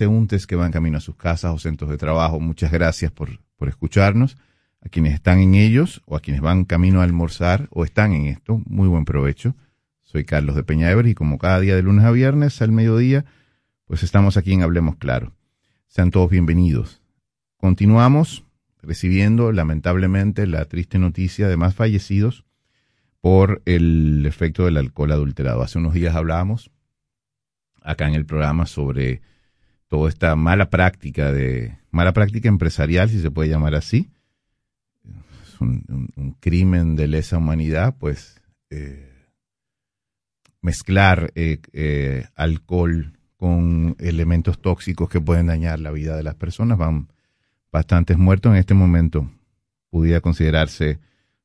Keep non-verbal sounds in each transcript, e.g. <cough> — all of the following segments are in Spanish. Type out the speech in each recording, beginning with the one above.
transeúntes que van camino a sus casas o centros de trabajo, muchas gracias por, por escucharnos. A quienes están en ellos o a quienes van camino a almorzar o están en esto, muy buen provecho. Soy Carlos de Peñaever y como cada día de lunes a viernes al mediodía, pues estamos aquí en Hablemos Claro. Sean todos bienvenidos. Continuamos recibiendo lamentablemente la triste noticia de más fallecidos por el efecto del alcohol adulterado. Hace unos días hablábamos acá en el programa sobre toda esta mala práctica de mala práctica empresarial, si se puede llamar así, es un, crimen de lesa humanidad, pues eh, mezclar eh, eh, alcohol con elementos tóxicos que pueden dañar la vida de las personas. Van bastantes muertos en este momento. Pudiera considerarse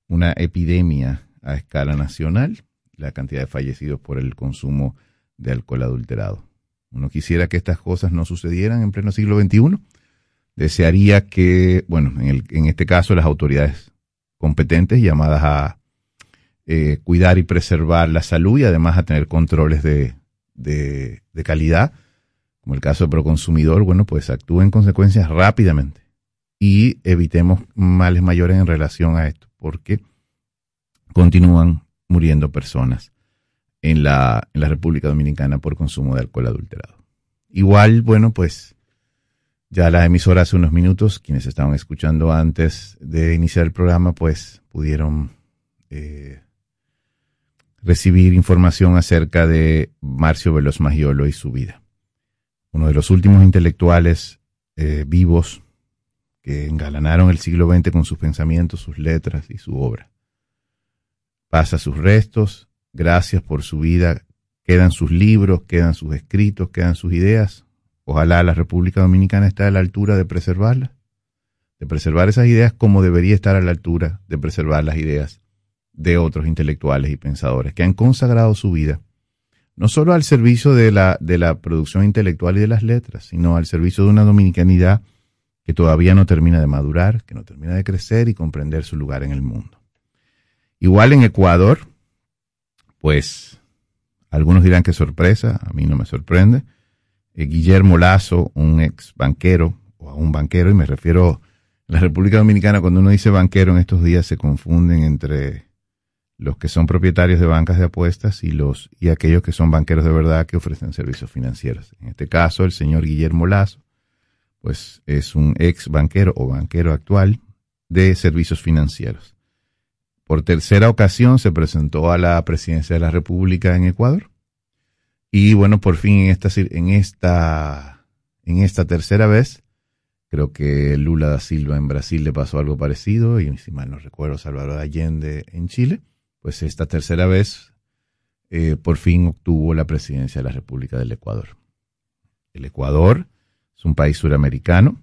una epidemia a escala nacional la cantidad de fallecidos por el consumo de alcohol adulterado. Uno quisiera que estas cosas no sucedieran en pleno siglo XXI. Desearía que, bueno, en, el, en este caso las autoridades competentes llamadas a eh, cuidar y preservar la salud y además a tener controles de, calidad, como el caso de Proconsumidor, bueno, pues actúen consecuencias rápidamente y evitemos males mayores en relación a esto, porque continúan muriendo personas en la, en la República Dominicana por consumo de alcohol adulterado. Igual, bueno, pues ya la emisora hace unos minutos, quienes estaban escuchando antes de iniciar el programa, pues pudieron eh, recibir información acerca de Marcio Veloz Magiolo y su vida. Uno de los últimos intelectuales eh, vivos que engalanaron el siglo XX con sus pensamientos, sus letras y su obra. Pasa sus restos Gracias por su vida. Quedan sus libros, quedan sus escritos, quedan sus ideas. Ojalá la República Dominicana esté a la altura de preservarlas, de preservar esas ideas como debería estar a la altura de preservar las ideas de otros intelectuales y pensadores que han consagrado su vida no solo al servicio de la, de la producción intelectual y de las letras, sino al servicio de una dominicanidad que todavía no termina de madurar, que no termina de crecer y comprender su lugar en el mundo. Igual en Ecuador, pues algunos dirán que sorpresa, a mí no me sorprende. Eh, Guillermo Lazo, un ex banquero, o a un banquero, y me refiero a la República Dominicana, cuando uno dice banquero en estos días se confunden entre los que son propietarios de bancas de apuestas y los y aquellos que son banqueros de verdad que ofrecen servicios financieros. En este caso, el señor Guillermo Lazo, pues es un ex banquero o banquero actual de servicios financieros por tercera ocasión se presentó a la presidencia de la República en Ecuador. Y bueno, por fin en esta, en esta, en esta tercera vez, creo que Lula da Silva en Brasil le pasó algo parecido, y si mal no recuerdo, Salvador Allende en Chile, pues esta tercera vez eh, por fin obtuvo la presidencia de la República del Ecuador. El Ecuador es un país suramericano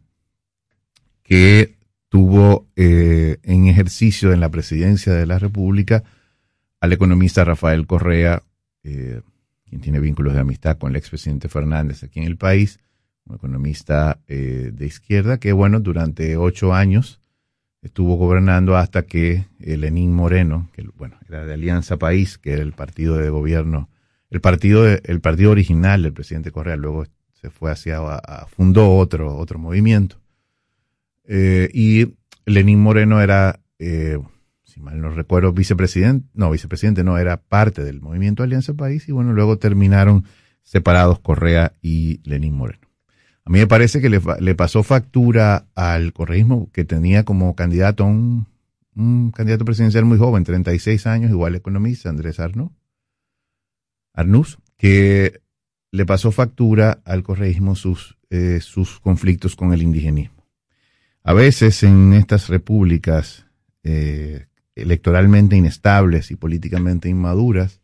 que tuvo eh, en ejercicio en la presidencia de la República al economista Rafael Correa, eh, quien tiene vínculos de amistad con el expresidente Fernández aquí en el país, un economista eh, de izquierda que, bueno, durante ocho años estuvo gobernando hasta que Lenín Moreno, que, bueno, era de Alianza País, que era el partido de gobierno, el partido, el partido original del presidente Correa, luego se fue hacia, fundó otro, otro movimiento eh, y Lenín Moreno era, eh, si mal no recuerdo, vicepresidente, no, vicepresidente no, era parte del movimiento Alianza País y bueno, luego terminaron separados Correa y Lenín Moreno. A mí me parece que le, pasó factura al correísmo que tenía como candidato un, un candidato presidencial muy joven, 36 años, igual economista, Andrés Arnú, Arnús, que le pasó factura al correísmo sus, eh, sus conflictos con el indigenismo. A veces en estas repúblicas eh, electoralmente inestables y políticamente inmaduras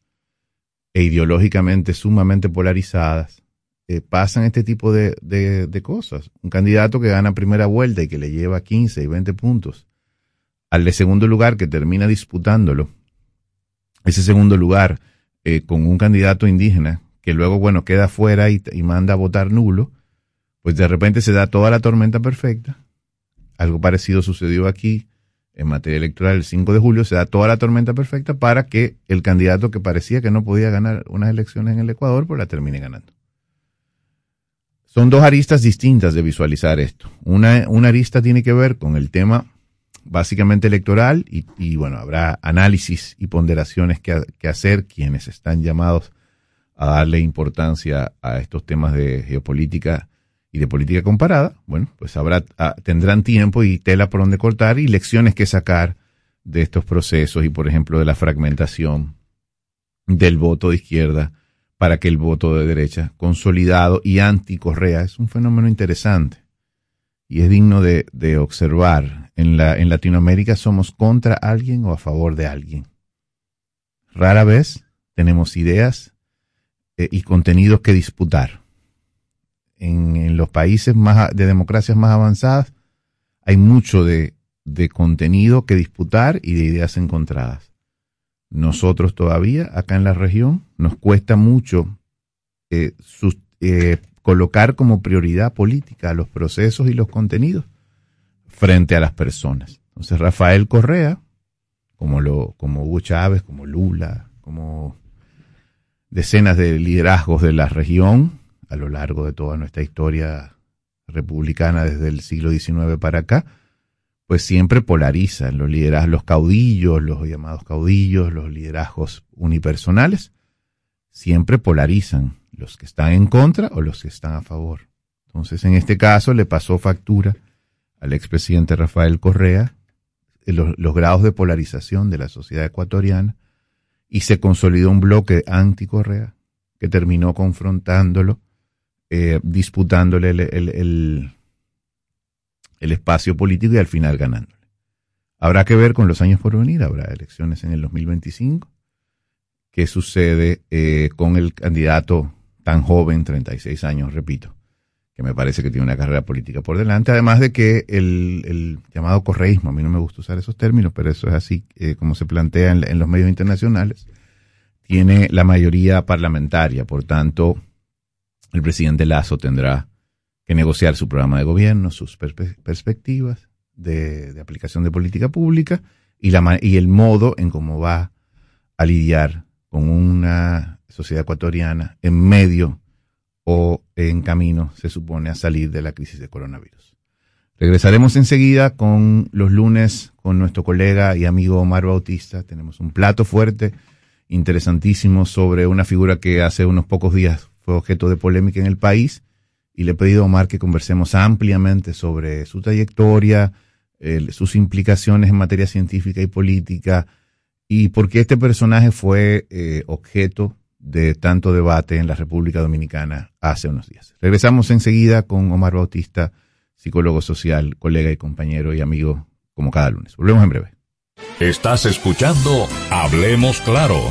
e ideológicamente sumamente polarizadas, eh, pasan este tipo de, cosas. Un candidato que gana primera vuelta y que le lleva 15 y 20 puntos al de segundo lugar que termina disputándolo, ese segundo lugar eh, con un candidato indígena que luego, bueno, queda fuera y, y manda a votar nulo, pues de repente se da toda la tormenta perfecta algo parecido sucedió aquí en materia electoral el 5 de julio. Se da toda la tormenta perfecta para que el candidato que parecía que no podía ganar unas elecciones en el Ecuador, pues la termine ganando. son dos aristas distintas de visualizar esto. Una, una arista tiene que ver con el tema básicamente electoral y, bueno, habrá análisis y ponderaciones que, hacer quienes están llamados a darle importancia a estos temas de geopolítica de política comparada. Bueno, pues habrá, ah, tendrán tiempo y tela por donde cortar y lecciones que sacar de estos procesos y, por ejemplo, de la fragmentación del voto de izquierda para que el voto de derecha, consolidado y anti-Correa, es un fenómeno interesante y es digno de, observar. En, la, en Latinoamérica somos contra alguien o a favor de alguien. Rara vez tenemos ideas eh, y contenidos que disputar. En, los países más, de democracias más avanzadas hay mucho de, contenido que disputar y de ideas encontradas. Nosotros todavía, acá en la región, nos cuesta mucho eh, eh, colocar como prioridad política los procesos y los contenidos frente a las personas. Entonces, Rafael Correa, como, lo, como Hugo Chávez, como Lula, como decenas de liderazgos de la región a lo largo de toda nuestra historia republicana desde el siglo XIX para acá, pues siempre polarizan los liderazgos, los caudillos, los llamados caudillos, los liderazgos unipersonales, siempre polarizan los que están en contra o los que están a favor. Entonces, en este caso le pasó factura al expresidente Rafael Correa eh, los, los grados de polarización de la sociedad ecuatoriana y se consolidó un bloque anti-Correa que terminó confrontándolo, eh, disputándole el, el espacio político y al final ganándole. Habrá que ver con los años por venir, habrá elecciones en el 2025. ¿Qué sucede eh, con el candidato tan joven, 36 años, repito, que me parece que tiene una carrera política por delante, además de que el, llamado correísmo, a mí no me gusta usar esos términos, pero eso es así eh, como se plantea en, los medios internacionales, tiene la mayoría parlamentaria, por tanto, el presidente Lazo tendrá que negociar su programa de gobierno, sus perspectivas de, aplicación de política pública y, la, y el modo en cómo va a lidiar con una sociedad ecuatoriana en medio o en camino, se supone, a salir de la crisis de coronavirus. Regresaremos enseguida con los lunes con nuestro colega y amigo Omar Bautista. Tenemos un plato fuerte, interesantísimo, sobre una figura que hace unos pocos días fue objeto de polémica en el país y le he pedido a Omar que conversemos ampliamente sobre su trayectoria, sus implicaciones en materia científica y política y por qué este personaje fue eh, objeto de tanto debate en la República Dominicana hace unos días. Regresamos enseguida con Omar Bautista, psicólogo social, colega y compañero y amigo como cada lunes. Volvemos en breve. Estás escuchando Hablemos Claro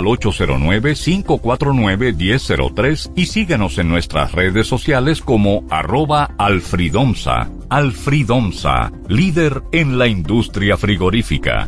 al 809-549-1003 y síguenos en nuestras redes sociales como arroba alfridomsa. Alfridomsa, líder en la industria frigorífica.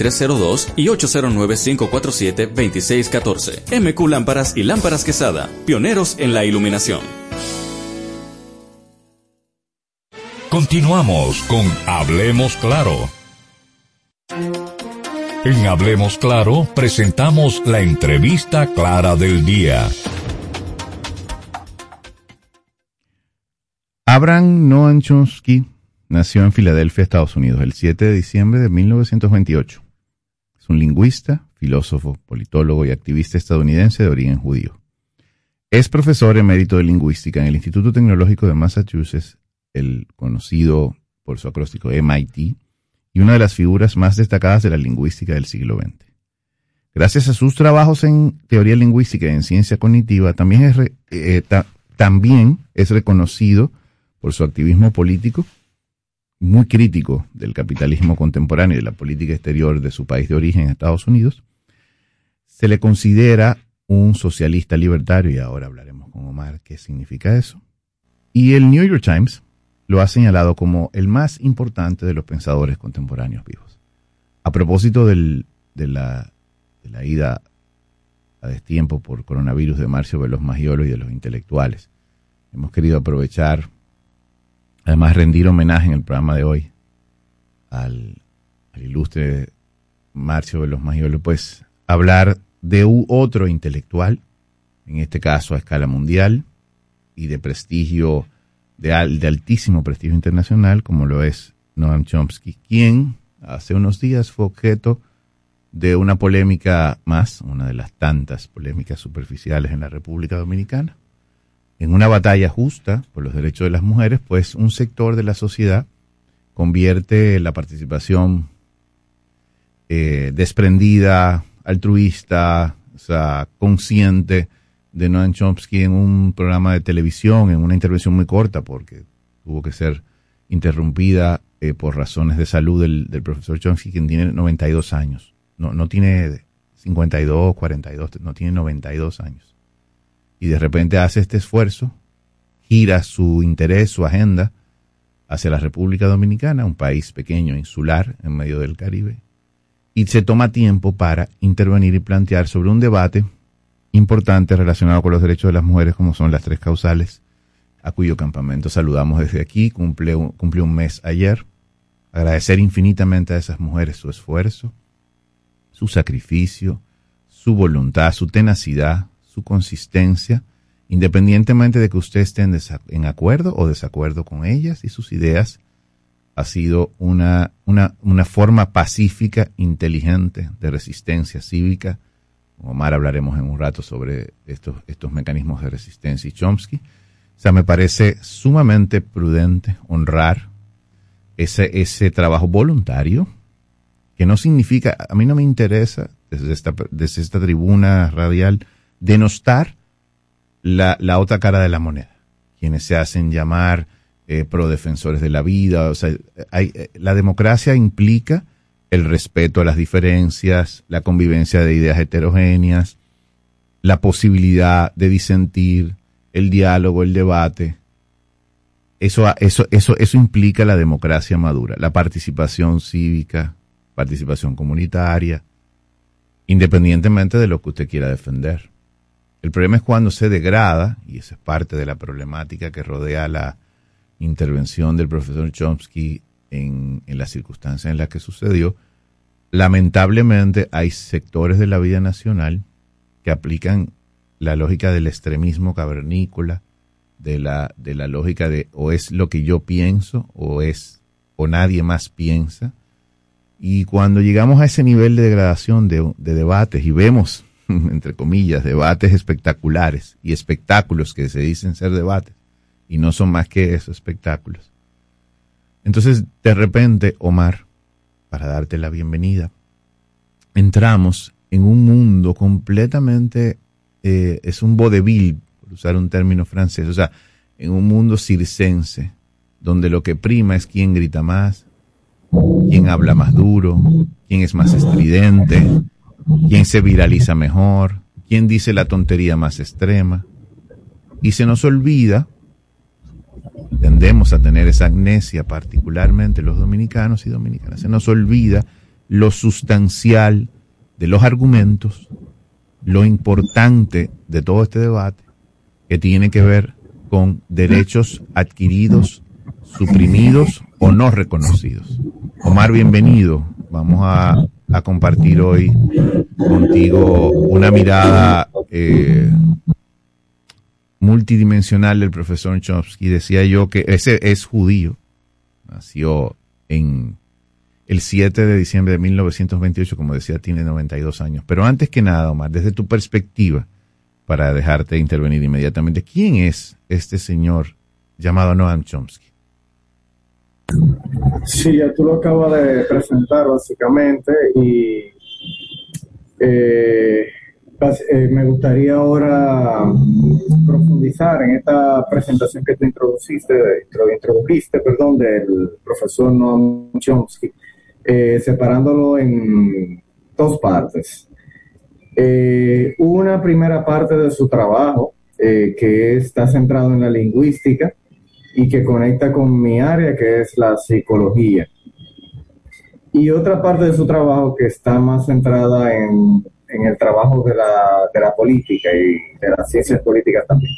2302 y 809-547-2614. MQ Lámparas y Lámparas Quesada, pioneros en la iluminación. Continuamos con Hablemos Claro. En Hablemos Claro presentamos la entrevista clara del día. Abraham Noam Chomsky nació en Filadelfia, Estados Unidos, el 7 de diciembre de 1928 un lingüista, filósofo, politólogo y activista estadounidense de origen judío. Es profesor emérito de lingüística en el Instituto Tecnológico de Massachusetts, el conocido por su acróstico MIT, y una de las figuras más destacadas de la lingüística del siglo XX. Gracias a sus trabajos en teoría lingüística y en ciencia cognitiva, también es, eh, también es reconocido por su activismo político muy crítico del capitalismo contemporáneo y de la política exterior de su país de origen, Estados Unidos, se le considera un socialista libertario, y ahora hablaremos con Omar qué significa eso. Y el New York Times lo ha señalado como el más importante de los pensadores contemporáneos vivos. A propósito de, la, de la ida a destiempo por coronavirus de Marcio Veloz Magiolo y de los intelectuales, hemos querido aprovechar Además, rendir homenaje en el programa de hoy al, ilustre Marcio de los Magiolos, pues hablar de otro intelectual, en este caso a escala mundial y de prestigio, de, de altísimo prestigio internacional, como lo es Noam Chomsky, quien hace unos días fue objeto de una polémica más, una de las tantas polémicas superficiales en la República Dominicana, en una batalla justa por los derechos de las mujeres, pues un sector de la sociedad convierte la participación eh, desprendida, altruista, o sea, consciente de Noam Chomsky en un programa de televisión, en una intervención muy corta, porque tuvo que ser interrumpida eh, por razones de salud del, profesor Chomsky, quien tiene 92 años. No, no tiene 52, 42, no tiene 92 años y de repente hace este esfuerzo, gira su interés, su agenda hacia la República Dominicana, un país pequeño, insular, en medio del Caribe, y se toma tiempo para intervenir y plantear sobre un debate importante relacionado con los derechos de las mujeres, como son las tres causales, a cuyo campamento saludamos desde aquí, cumple un, un mes ayer. Agradecer infinitamente a esas mujeres su esfuerzo, su sacrificio, su voluntad, su tenacidad, su consistencia, independientemente de que usted esté en, acuerdo o desacuerdo con ellas y sus ideas, ha sido una, una, una forma pacífica, inteligente de resistencia cívica. Omar hablaremos en un rato sobre estos, estos mecanismos de resistencia y Chomsky. O sea, me parece sumamente prudente honrar ese, ese trabajo voluntario, que no significa, a mí no me interesa desde esta, desde esta tribuna radial denostar la, la otra cara de la moneda, quienes se hacen llamar eh, prodefensores de la vida. O sea, eh, la democracia implica el respeto a las diferencias, la convivencia de ideas heterogéneas, la posibilidad de disentir, el diálogo, el debate. Eso, eso, eso, eso implica la democracia madura, la participación cívica, participación comunitaria, independientemente de lo que usted quiera defender. El problema es cuando se degrada, y esa es parte de la problemática que rodea la intervención del profesor Chomsky en, en las circunstancias en las que sucedió. Lamentablemente hay sectores de la vida nacional que aplican la lógica del extremismo cavernícola, de la, lógica de o es lo que yo pienso o es o nadie más piensa. Y cuando llegamos a ese nivel de degradación de, de debates y vemos <laughs> entre comillas, debates espectaculares y espectáculos que se dicen ser debates y no son más que esos espectáculos. Entonces, de repente, Omar, para darte la bienvenida, entramos en un mundo completamente, eh, es un vodevil, por usar un término francés, o sea, en un mundo circense, donde lo que prima es quién grita más, quién habla más duro, quién es más estridente, quién se viraliza mejor, quién dice la tontería más extrema. Y se nos olvida, tendemos a tener esa amnesia, particularmente los dominicanos y dominicanas, se nos olvida lo sustancial de los argumentos, lo importante de todo este debate, que tiene que ver con derechos adquiridos, suprimidos o no reconocidos. Omar, bienvenido. Vamos a a compartir hoy contigo una mirada eh, multidimensional del profesor Chomsky. Decía yo que ese es judío, nació en, el 7 de diciembre de 1928, como decía, tiene 92 años. Pero antes que nada, Omar, desde tu perspectiva, para dejarte intervenir inmediatamente, ¿quién es este señor llamado Noam Chomsky? Sí, ya tú lo acabas de presentar básicamente y eh, eh, me gustaría ahora profundizar en esta presentación que tú introduciste, introdujiste, perdón, del profesor Noam Chomsky, eh, separándolo en dos partes. una primera parte de su trabajo, que está centrado en la lingüística, y que conecta con mi área, que es la psicología. Y otra parte de su trabajo que está más centrada en, en el trabajo de la, de la, política y de las ciencias políticas también.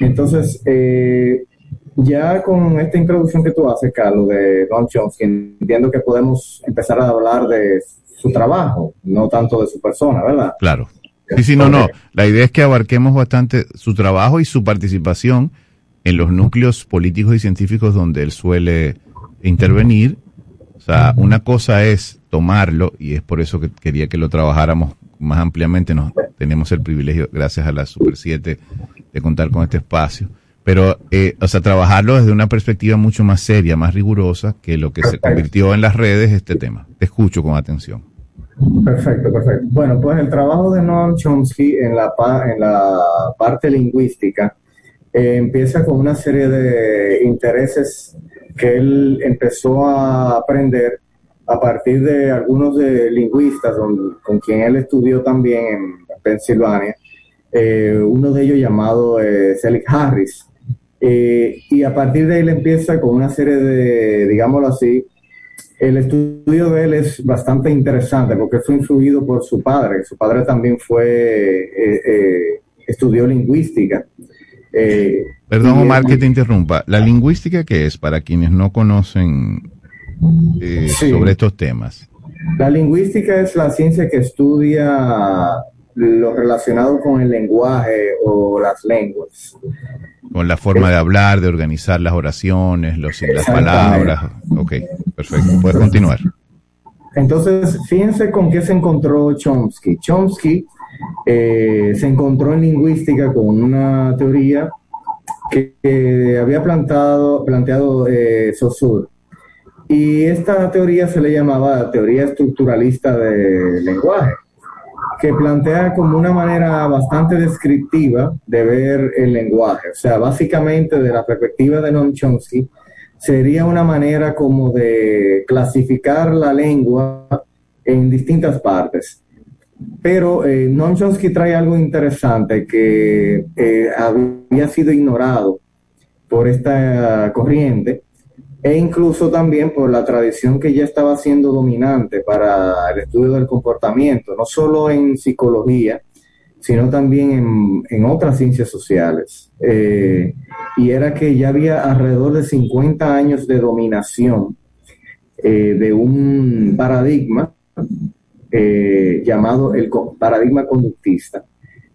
Entonces, eh, ya con esta introducción que tú haces, Carlos, de Don Chomsky, entiendo que podemos empezar a hablar de su trabajo, no tanto de su persona, ¿verdad? Claro. Sí, sí, no, no. La idea es que abarquemos bastante su trabajo y su participación en los núcleos políticos y científicos donde él suele intervenir. O sea, una cosa es tomarlo, y es por eso que quería que lo trabajáramos más ampliamente. Nos, tenemos el privilegio, gracias a la Super 7, de contar con este espacio. Pero, eh, o sea, trabajarlo desde una perspectiva mucho más seria, más rigurosa que lo que se convirtió en las redes este tema. Te escucho con atención. Perfecto, perfecto. Bueno, pues el trabajo de Noam Chomsky en la, en la parte lingüística eh, empieza con una serie de intereses que él empezó a aprender a partir de algunos de lingüistas con quien él estudió también en Pensilvania, eh, uno de ellos llamado eh, Selig Harris. y a partir de él empieza con una serie de, digámoslo así, el estudio de él es bastante interesante porque fue influido por su padre. Su padre también fue, estudió lingüística. Eh, Perdón, Omar, que te interrumpa. ¿La lingüística qué es para quienes no conocen eh, sobre estos temas? La lingüística es la ciencia que estudia lo relacionado con el lenguaje o las lenguas. Con la forma de hablar, de organizar las oraciones, los, las palabras. Ok, perfecto. Puedes continuar. Entonces, fíjense con qué se encontró Chomsky. Chomsky eh, se encontró en lingüística con una teoría que, había plantado, planteado eh, Saussure. Y esta teoría se le llamaba teoría estructuralista del lenguaje, que plantea como una manera bastante descriptiva de ver el lenguaje. O sea, básicamente de la perspectiva de Noam Chomsky, sería una manera como de clasificar la lengua en distintas partes. Pero eh, Noam Chomsky trae algo interesante que eh, había sido ignorado por esta corriente e incluso también por la tradición que ya estaba siendo dominante para el estudio del comportamiento, no solo en psicología, sino también en, otras ciencias sociales. Eh, y era que ya había alrededor de 50 años de dominación de un paradigma eh, llamado el paradigma conductista.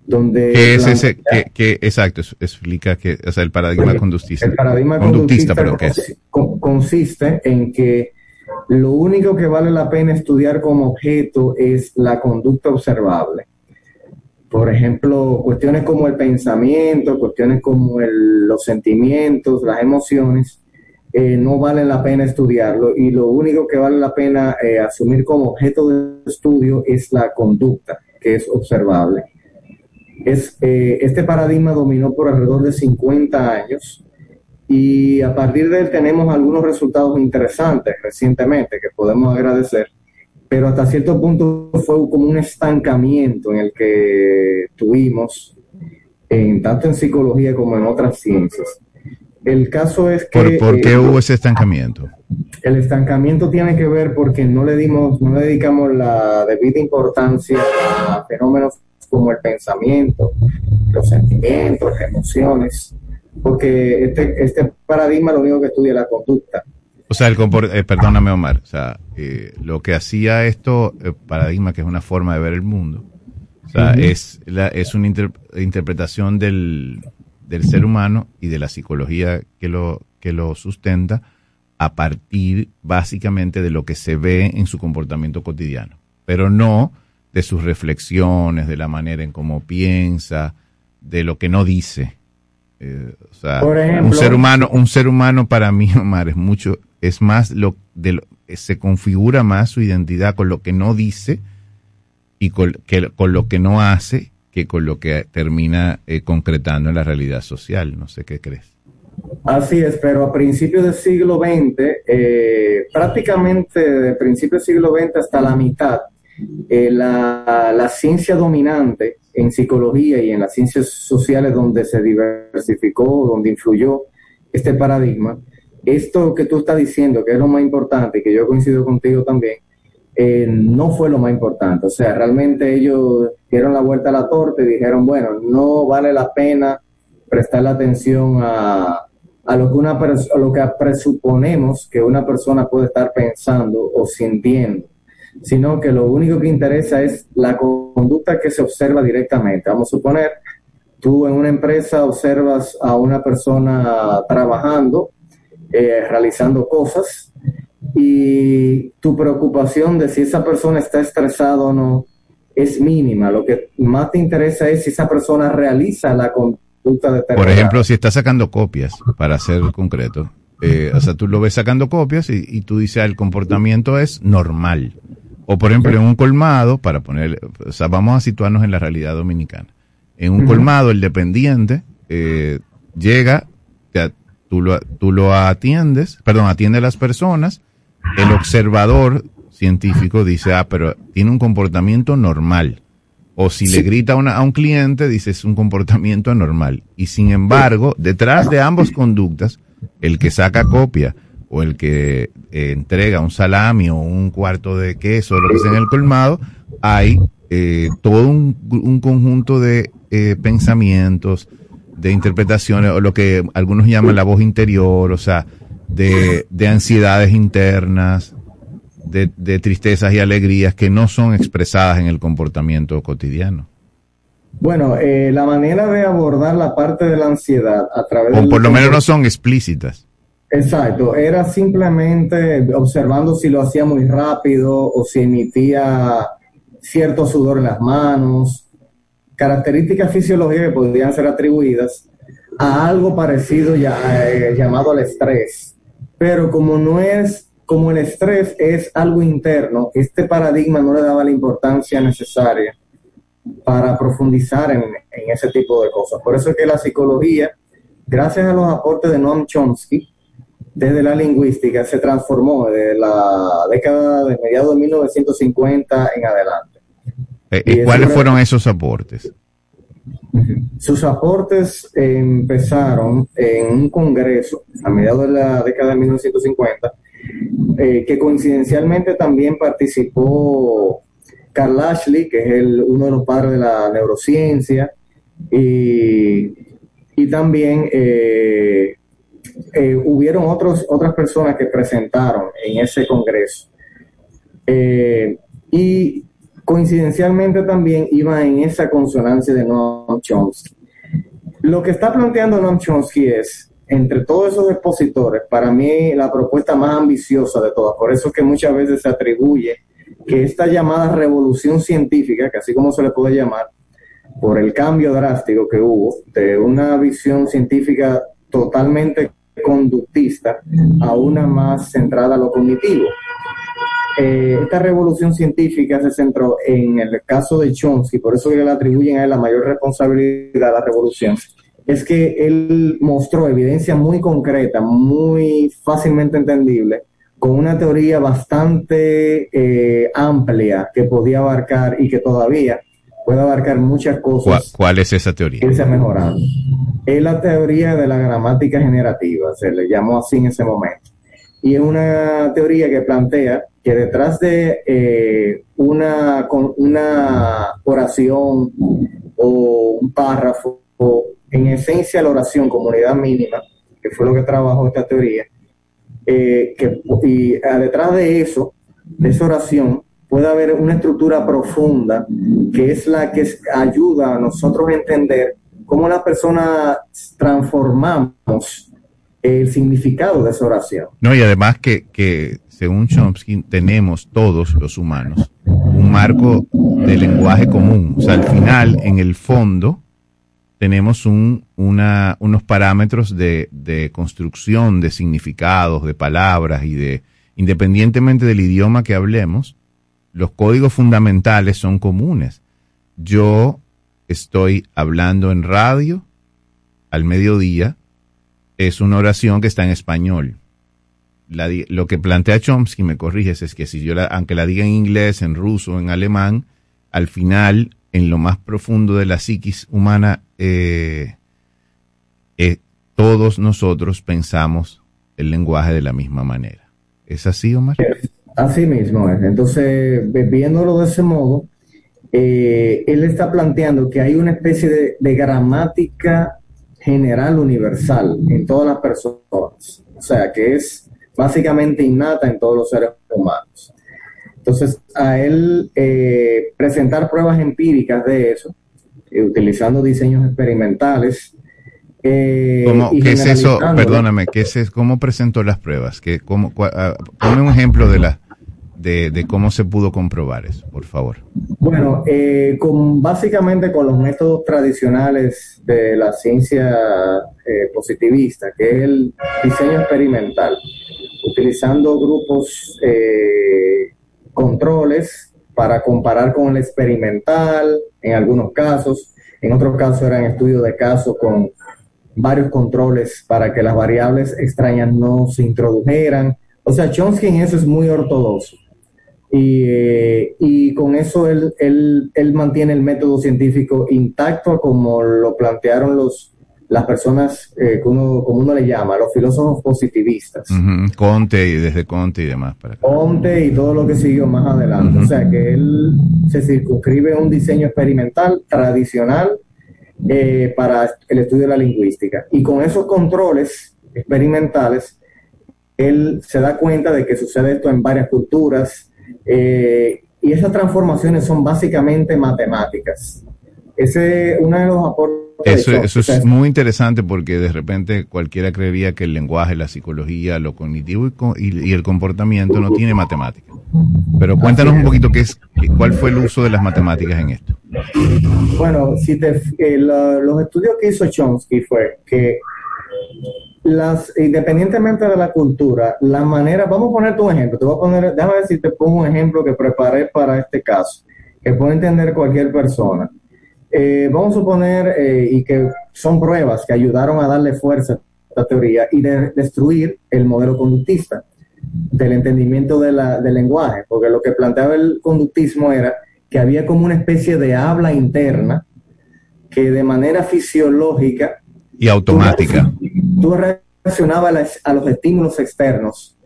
Donde ¿Qué es ese? Que, exacto, explica que es el paradigma conductista. El paradigma conductista, pero ¿qué consiste en que lo único que vale la pena estudiar como objeto es la conducta observable. Por ejemplo, cuestiones como el pensamiento, cuestiones como los sentimientos, las emociones, eh, no vale la pena estudiarlo y lo único que vale la pena eh, asumir como objeto de estudio es la conducta, que es observable. Es, eh, este paradigma dominó por alrededor de 50 años y a partir de él tenemos algunos resultados interesantes recientemente que podemos agradecer, pero hasta cierto punto fue como un estancamiento en el que tuvimos, tanto en psicología como en otras ciencias. El caso es que... ¿Por, qué eh, hubo ese estancamiento? El estancamiento tiene que ver porque no le dimos, no le dedicamos la debida importancia a fenómenos como el pensamiento, los sentimientos, las emociones, porque este, este paradigma lo único que estudia es la conducta. O sea, el eh, perdóname Omar, o sea, eh, lo que hacía esto, paradigma que es una forma de ver el mundo, o sea, es, la, es una interpretación del, del ser humano y de la psicología que lo, que lo sustenta a partir básicamente de lo que se ve en su comportamiento cotidiano, pero no de sus reflexiones, de la manera en cómo piensa, de lo que no dice. Eh, o sea, un ser humano, un ser humano para mí, <laughs> Omar, es mucho, es más lo de lo, se configura más su identidad con lo que no dice y con, que, con lo que no hace que con lo que termina eh, concretando en la realidad social. No sé qué crees. Así es, pero a principios del siglo XX, eh, prácticamente de principios del siglo XX hasta la mitad, eh, la, la, ciencia dominante en psicología y en las ciencias sociales donde se diversificó, donde influyó este paradigma, esto que tú estás diciendo, que es lo más importante, que yo coincido contigo también, eh, no fue lo más importante. O sea, realmente ellos dieron la vuelta a la torta y dijeron, bueno, no vale la pena prestar la atención a, a lo que una lo que presuponemos que una persona puede estar pensando o sintiendo, sino que lo único que interesa es la conducta que se observa directamente. Vamos a suponer, tú en una empresa observas a una persona trabajando, eh, realizando cosas, y tu preocupación de si esa persona está estresada o no es mínima. Lo que más te interesa es si esa persona realiza la conducta determinada. Por ejemplo, si está sacando copias, para ser concreto. Eh, o sea, tú lo ves sacando copias y, tú dices, ah, el comportamiento es normal. O por ejemplo, en un colmado, para poner, o sea, vamos a situarnos en la realidad dominicana. En un colmado, el dependiente eh, llega, tú, lo, tú lo atiendes, perdón, atiende a las personas, el observador científico dice, ah, pero tiene un comportamiento normal. O si le grita a un cliente, dice, es un comportamiento anormal. Y sin embargo, detrás de ambas conductas, el que saca copia o el que eh, entrega un salami o un cuarto de queso o lo que sea en el colmado, hay eh, todo un, conjunto de eh, pensamientos, de interpretaciones, o lo que algunos llaman la voz interior, o sea, de, de ansiedades internas, de, de, tristezas y alegrías que no son expresadas en el comportamiento cotidiano. Bueno, eh, la manera de abordar la parte de la ansiedad a través o por lo menos no son explícitas. Exacto, era simplemente observando si lo hacía muy rápido o si emitía cierto sudor en las manos, características fisiológicas que podrían ser atribuidas a algo parecido ya, eh, llamado al estrés pero como no es, como el estrés es algo interno, este paradigma no le daba la importancia necesaria para profundizar en, ese tipo de cosas. Por eso es que la psicología, gracias a los aportes de Noam Chomsky, desde la lingüística se transformó de la década de mediados de 1950 en adelante. Eh, ¿Y, cuáles fueron esos aportes? Sus aportes empezaron en un congreso a mediados de la década de 1950, eh, que coincidencialmente también participó Carl Ashley, que es el, uno de los padres de la neurociencia, y, también eh, eh, hubieron otros, otras personas que presentaron en ese congreso. y coincidencialmente también iba en esa consonancia de Noam Chomsky. Lo que está planteando Noam Chomsky es, entre todos esos expositores, para mí la propuesta más ambiciosa de todas. Por eso es que muchas veces se atribuye que esta llamada revolución científica, que así como se le puede llamar, por el cambio drástico que hubo de una visión científica totalmente conductista a una más centrada a lo cognitivo. Eh, esta revolución científica se centró en el caso de Chomsky, por eso le atribuyen a él la mayor responsabilidad de la revolución, es que él mostró evidencia muy concreta, muy fácilmente entendible, con una teoría bastante eh, amplia que podía abarcar y que todavía puede abarcar muchas cosas. ¿Cuál, es esa teoría? Que se ha mejorado. Es la teoría de la gramática generativa, se le llamó así en ese momento. Y es una teoría que plantea que detrás de eh, una, una oración o un párrafo, o en esencia la oración como unidad mínima, que fue lo que trabajó esta teoría, eh, que, y detrás de eso, de esa oración, puede haber una estructura profunda que es la que ayuda a nosotros a entender cómo las personas transformamos el significado de esa oración. No, y además que, que según Chomsky tenemos todos los humanos un marco de lenguaje común. O sea, al final, en el fondo, tenemos unos parámetros de, construcción de significados, de palabras y de, independientemente del idioma que hablemos, los códigos fundamentales son comunes. Yo estoy hablando en radio al mediodía, es una oración que está en español. lo que plantea Chomsky, me corriges, es que si yo, aunque la diga en inglés, en ruso, en alemán, al final, en lo más profundo de la psiquis humana, eh, eh, todos nosotros pensamos el lenguaje de la misma manera. ¿Es así, Omar? Así mismo es. Entonces, viéndolo de ese modo, eh, él está planteando que hay una especie de, gramática general universal en todas las personas, o sea, que es básicamente innata en todos los seres humanos. Entonces, a él presentar pruebas empíricas de eso, utilizando diseños experimentales. ¿Cómo, ¿Qué es eso? Perdóname, ¿qué es, ¿cómo presentó las pruebas? ¿Qué, cómo, ah, ponme un ejemplo de la de, cómo se pudo comprobar eso, por favor. Bueno, eh, con, básicamente con los métodos tradicionales de la ciencia eh, positivista, que es el diseño experimental, utilizando grupos eh, controles para comparar con el experimental en algunos casos, en otros casos eran estudios de casos con varios controles para que las variables extrañas no se introdujeran. O sea, Chomsky en eso es muy ortodoxo. Y, y con eso él, él, él, mantiene el método científico intacto como lo plantearon los, las personas, eh, como uno le llama, los filósofos positivistas. Conte y desde Conte y demás. Para Conte y todo lo que siguió más adelante. O sea que él se circunscribe a un diseño experimental tradicional eh, para el estudio de la lingüística. Y con esos controles experimentales, él se da cuenta de que sucede esto en varias culturas, eh, y esas transformaciones son básicamente matemáticas. Ese es uno de los aportes. Eso, eso es muy interesante porque de repente cualquiera creería que el lenguaje, la psicología, lo cognitivo y, el comportamiento no tiene matemáticas. Pero cuéntanos un poquito qué es, cuál fue el uso de las matemáticas en esto. Bueno, si te, eh, los estudios que hizo Chomsky fue que las, independientemente de la cultura, la manera, vamos a ponerte un ejemplo, te voy a poner, déjame ver si te pongo un ejemplo que preparé para este caso, que puede entender cualquier persona. Eh, vamos a suponer, eh, y que son pruebas que ayudaron a darle fuerza a esta teoría y de destruir el modelo conductista del entendimiento de la, del lenguaje, porque lo que planteaba el conductismo era que había como una especie de habla interna que de manera fisiológica y automática. tú reaccionabas a los estímulos externos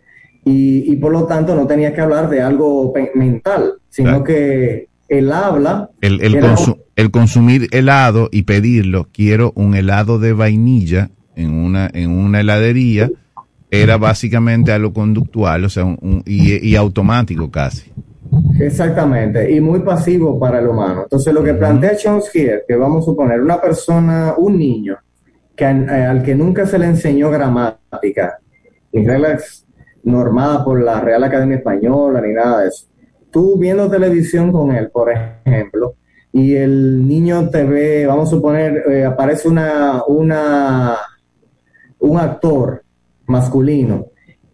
y, por lo tanto no tenías que hablar de algo mental, sino que el habla... El, el, consumir helado y pedirlo, quiero un helado de vainilla en una, en una heladería, era básicamente algo conductual, o sea, y, automático casi. Exactamente, y muy pasivo para el humano. Entonces, lo que plantea Chomsky es que vamos a suponer una persona, un niño, que eh, al que nunca se le enseñó gramática, ni reglas normadas por la Real Academia Española, ni nada de eso. Tú viendo televisión con él, por ejemplo, y el niño te ve, vamos a suponer, eh, aparece una, una, un actor masculino,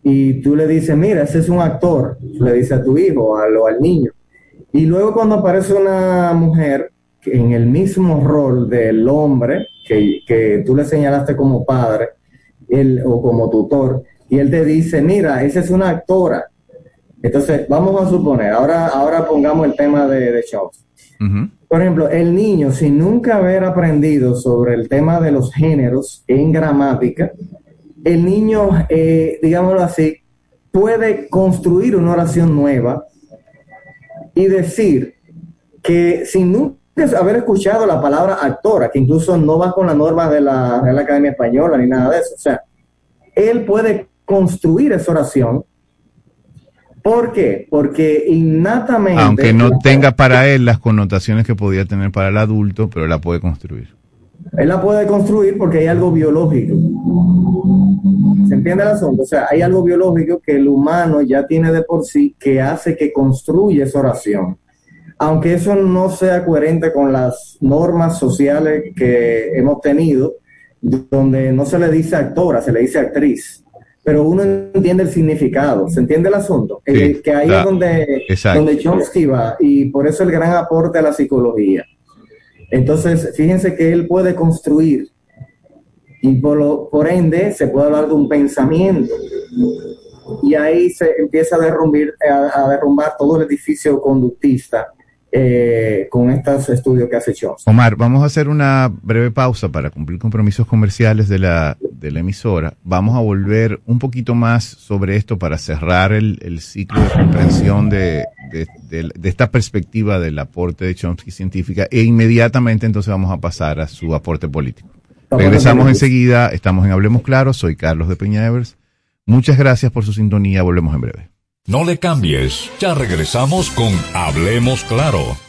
y tú le dices, mira, ese es un actor, le dice a tu hijo al, o al niño. Y luego cuando aparece una mujer en el mismo rol del hombre, que, tú le señalaste como padre él, o como tutor, y él te dice, mira, esa es una actora. Entonces, vamos a suponer, ahora, ahora pongamos el tema de, de shows. Por ejemplo, el niño, sin nunca haber aprendido sobre el tema de los géneros en gramática, el niño, eh, digámoslo así, puede construir una oración nueva y decir que sin nunca haber escuchado la palabra actora, que incluso no va con la norma de la Real Academia Española ni nada de eso. O sea, él puede construir esa oración. ¿Por qué? Porque innatamente... Aunque no tenga para él las connotaciones que podía tener para el adulto, pero la puede construir. Él la puede construir porque hay algo biológico. ¿entiende el asunto? O sea, hay algo biológico que el humano ya tiene de por sí que hace que construya esa oración. Aunque eso no sea coherente con las normas sociales que hemos tenido, donde no se le dice actora, se le dice actriz pero uno entiende el significado, ¿se entiende el asunto? que ahí es donde, donde Chomsky va y por eso el gran aporte a la psicología. Entonces, fíjense que él puede construir y por, por ende se puede hablar de un pensamiento y ahí se empieza a derrumbar, a derrumbar todo el edificio conductista eh, con estos estudios que hace Chomsky. Omar, vamos a hacer una breve pausa para cumplir compromisos comerciales de la, de la emisora. Vamos a volver un poquito más sobre esto para cerrar el, el ciclo de comprensión de, de, de, esta perspectiva del aporte de Chomsky científica e inmediatamente entonces vamos a pasar a su aporte político. Regresamos enseguida, estamos en Hablemos Claro, soy Carlos de Peña Evers. Muchas gracias por su sintonía, volvemos en breve. No le cambies, ya regresamos con Hablemos Claro.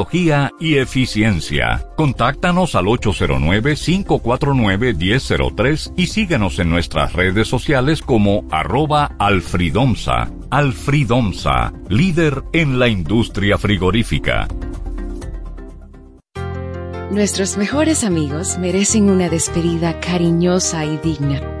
y eficiencia. Contáctanos al 809-549-1003 y síguenos en nuestras redes sociales como arroba alfridomsa. Alfridomsa, líder en la industria frigorífica. Nuestros mejores amigos merecen una despedida cariñosa y digna.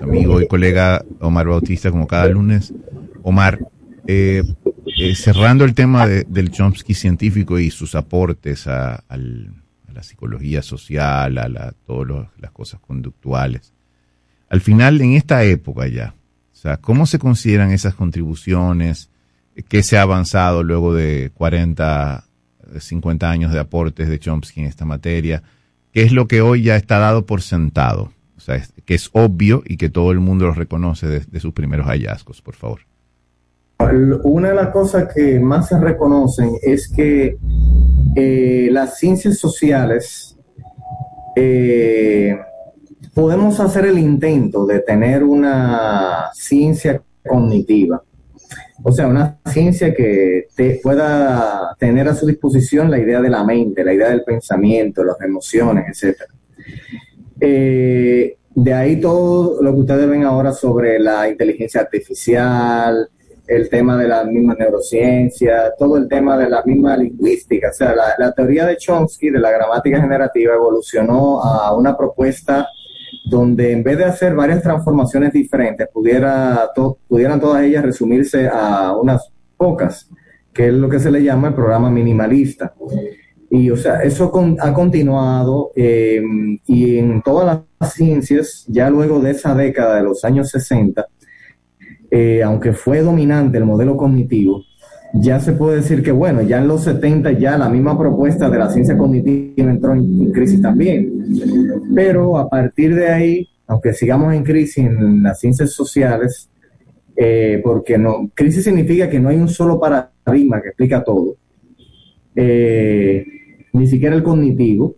amigo y colega Omar Bautista, como cada lunes. Omar, eh, eh, cerrando el tema del Chomsky científico y sus aportes a, la psicología social, a todas las cosas conductuales. Al final, en esta época ya, o sea, ¿cómo se consideran esas contribuciones? ¿Qué se ha avanzado luego de 40, 50 años de aportes de Chomsky en esta materia? ¿Qué es lo que hoy ya está dado por sentado? Sea, que es obvio y que todo el mundo lo reconoce de, sus primeros hallazgos, por favor. Una de las cosas que más se reconocen es que eh, las ciencias sociales eh, podemos hacer el intento de tener una ciencia cognitiva, o sea, una ciencia que pueda tener a su disposición la idea de la mente, la idea del pensamiento, las emociones, etcétera. Eh, de ahí todo lo que ustedes ven ahora sobre la inteligencia artificial, el tema de la misma neurociencia, todo el tema de la misma lingüística. O sea, la, teoría de Chomsky de la gramática generativa evolucionó a una propuesta donde en vez de hacer varias transformaciones diferentes, pudiera pudieran todas ellas resumirse a unas pocas, que es lo que se le llama el programa minimalista. Y, o sea, eso ha continuado em, y en todas las ciencias, ya luego de esa década de los años 60, eh, aunque fue dominante el modelo cognitivo, ya se puede decir que, bueno, ya en los 70 ya la misma propuesta de la ciencia cognitiva entró en, crisis también. Pero a partir de ahí, aunque sigamos en crisis en las ciencias sociales, eh, porque no, crisis significa que no hay un solo paradigma que explica todo. Eh, ni siquiera el cognitivo,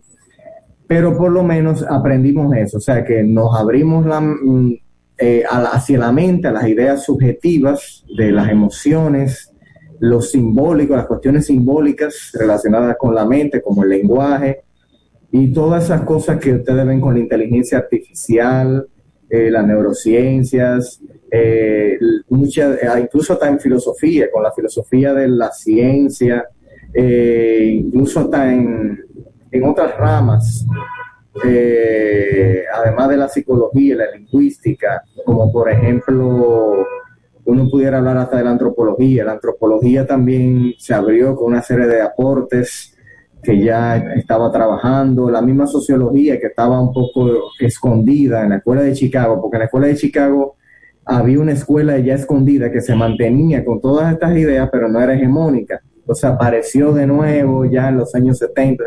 pero por lo menos aprendimos eso, o sea que nos abrimos la, mm, eh, hacia la mente, a las ideas subjetivas de las emociones, lo simbólico, las cuestiones simbólicas relacionadas con la mente, como el lenguaje, y todas esas cosas que ustedes ven con la inteligencia artificial, eh, las neurociencias, eh, incluso hasta en filosofía, con la filosofía de la ciencia, eh, incluso hasta en, otras ramas, eh, además de la psicología, la lingüística, como por ejemplo, uno pudiera hablar hasta de la antropología. La antropología también se abrió con una serie de aportes que ya estaba trabajando, la misma sociología que estaba un poco escondida en la escuela de Chicago, porque en la escuela de Chicago había una escuela ya escondida que se mantenía con todas estas ideas, pero no era hegemónica. Entonces apareció de nuevo ya en los años 70,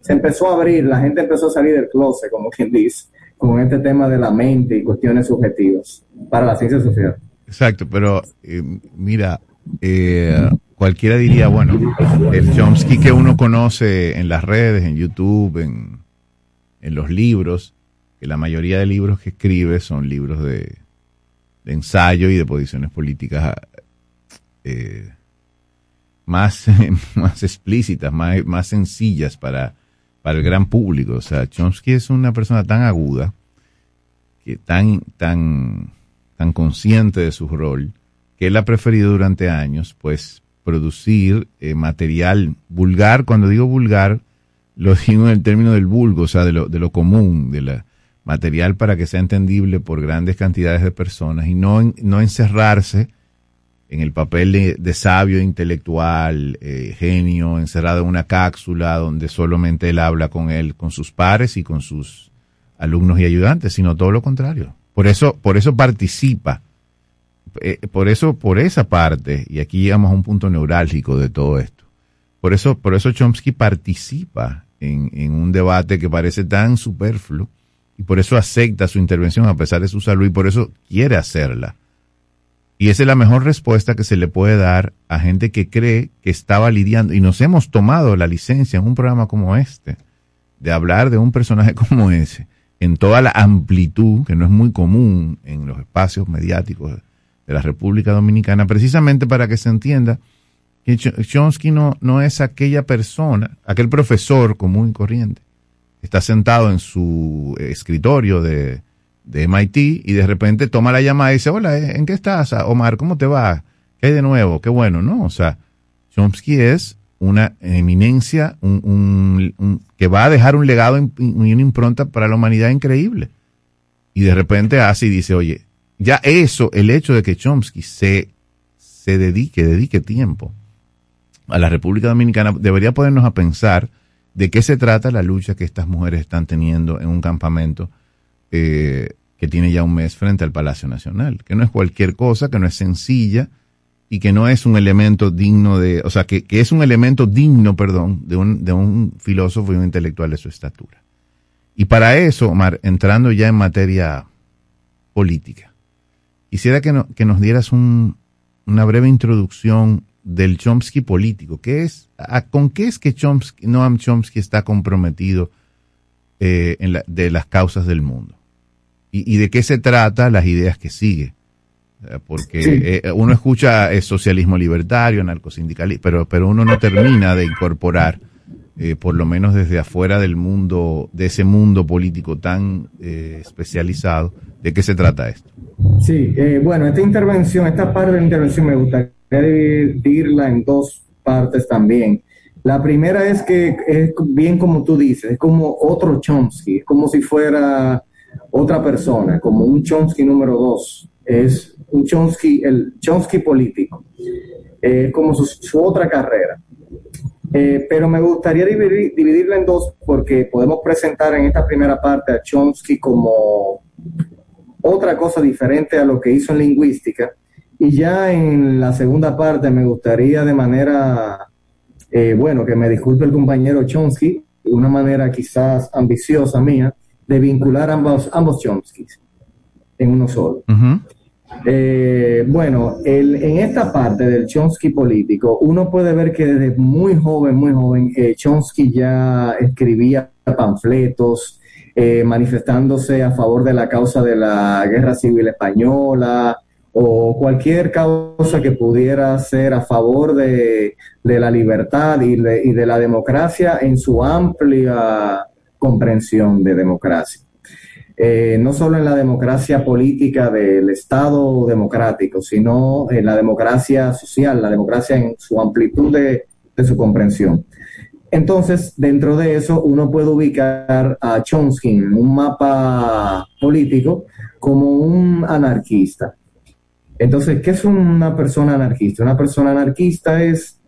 se empezó a abrir, la gente empezó a salir del closet, como quien dice, con este tema de la mente y cuestiones subjetivas para la ciencia social. Exacto, pero eh, mira, eh, cualquiera diría, bueno, el Chomsky que uno conoce en las redes, en YouTube, en, en los libros, que la mayoría de libros que escribe son libros de, de ensayo y de posiciones políticas eh, más, <laughs> más explícitas, más, más sencillas para, para el gran público. O sea, Chomsky es una persona tan aguda, que tan, tan, tan consciente de su rol, que él ha preferido durante años, pues, producir eh, material vulgar. Cuando digo vulgar, lo digo en el término del vulgo, o sea, de lo, de lo común, de la, material para que sea entendible por grandes cantidades de personas y no, no encerrarse en el papel de, sabio, intelectual, eh, genio, encerrado en una cápsula donde solamente él habla con él, con sus pares y con sus alumnos y ayudantes, sino todo lo contrario. Por eso, por eso participa, eh, por eso, por esa parte, y aquí llegamos a un punto neurálgico de todo esto. Por eso, por eso Chomsky participa en, en un debate que parece tan superfluo, y por eso acepta su intervención a pesar de su salud y por eso quiere hacerla. Y esa es la mejor respuesta que se le puede dar a gente que cree que estaba lidiando. Y nos hemos tomado la licencia en un programa como este de hablar de un personaje <laughs> como ese en toda la amplitud, que no es muy común en los espacios mediáticos de la República Dominicana, precisamente para que se entienda que Chomsky no, no es aquella persona, aquel profesor común y corriente está sentado en su escritorio de, de MIT y de repente toma la llamada y dice, hola, ¿eh? ¿en qué estás? Omar, ¿cómo te va? ¿Qué hay de nuevo? Qué bueno, ¿no? O sea, Chomsky es una eminencia un, que va a dejar un legado y una impronta para la humanidad increíble. Y de repente hace y dice, oye, ya eso, el hecho de que Chomsky se, se dedique, dedique tiempo a la República Dominicana, debería ponernos a pensar de qué se trata la lucha que estas mujeres están teniendo en un campamento que tiene ya un mes frente al Palacio Nacional, que no es cualquier cosa, que no es sencilla y que no es un elemento digno de, o sea, que, es un elemento digno, perdón, de un, de un filósofo y un intelectual de su estatura. Y para eso, Omar, entrando ya en materia política, quisiera que, que nos dieras un, una breve introducción del Chomsky político. ¿Qué es, ¿Con qué es que Chomsky, Noam Chomsky está comprometido eh, en de las causas del mundo? ¿Y, de qué se trata las ideas que sigue? Porque eh, uno escucha eh, socialismo libertario, anarcosindicalismo, pero, pero uno no termina de incorporar, por lo menos desde afuera del mundo, de ese mundo político tan especializado, ¿de qué se trata esto? Sí, bueno, esta intervención, esta parte de la intervención me gusta dividirla en dos partes también. La primera es que es bien como tú dices, es como otro Chomsky, es como si fuera otra persona, como un Chomsky número dos, es un Chomsky, el Chomsky político, es como su, otra carrera. Eh, pero me gustaría dividir, dividirla en dos porque podemos presentar en esta primera parte a Chomsky como otra cosa diferente a lo que hizo en lingüística. Y ya en la segunda parte me gustaría de manera, eh, bueno, que me disculpe el compañero Chomsky, de una manera quizás ambiciosa mía, de vincular ambos, ambos Chomskys en uno solo. Eh, bueno, el, en esta parte del Chomsky político, uno puede ver que desde muy joven, muy joven, eh, Chomsky ya escribía panfletos manifestándose a favor de la causa de la guerra civil española, o cualquier causa que pudiera ser a favor de, la libertad y de, la democracia en su amplia comprensión de democracia. Eh, no solo en la democracia política del Estado democrático, sino en la democracia social, la democracia en su amplitud de, de su comprensión. Entonces, dentro de eso, uno puede ubicar a Chomsky en un mapa político como un anarquista. Entonces, ¿qué es una persona anarquista? Una persona anarquista es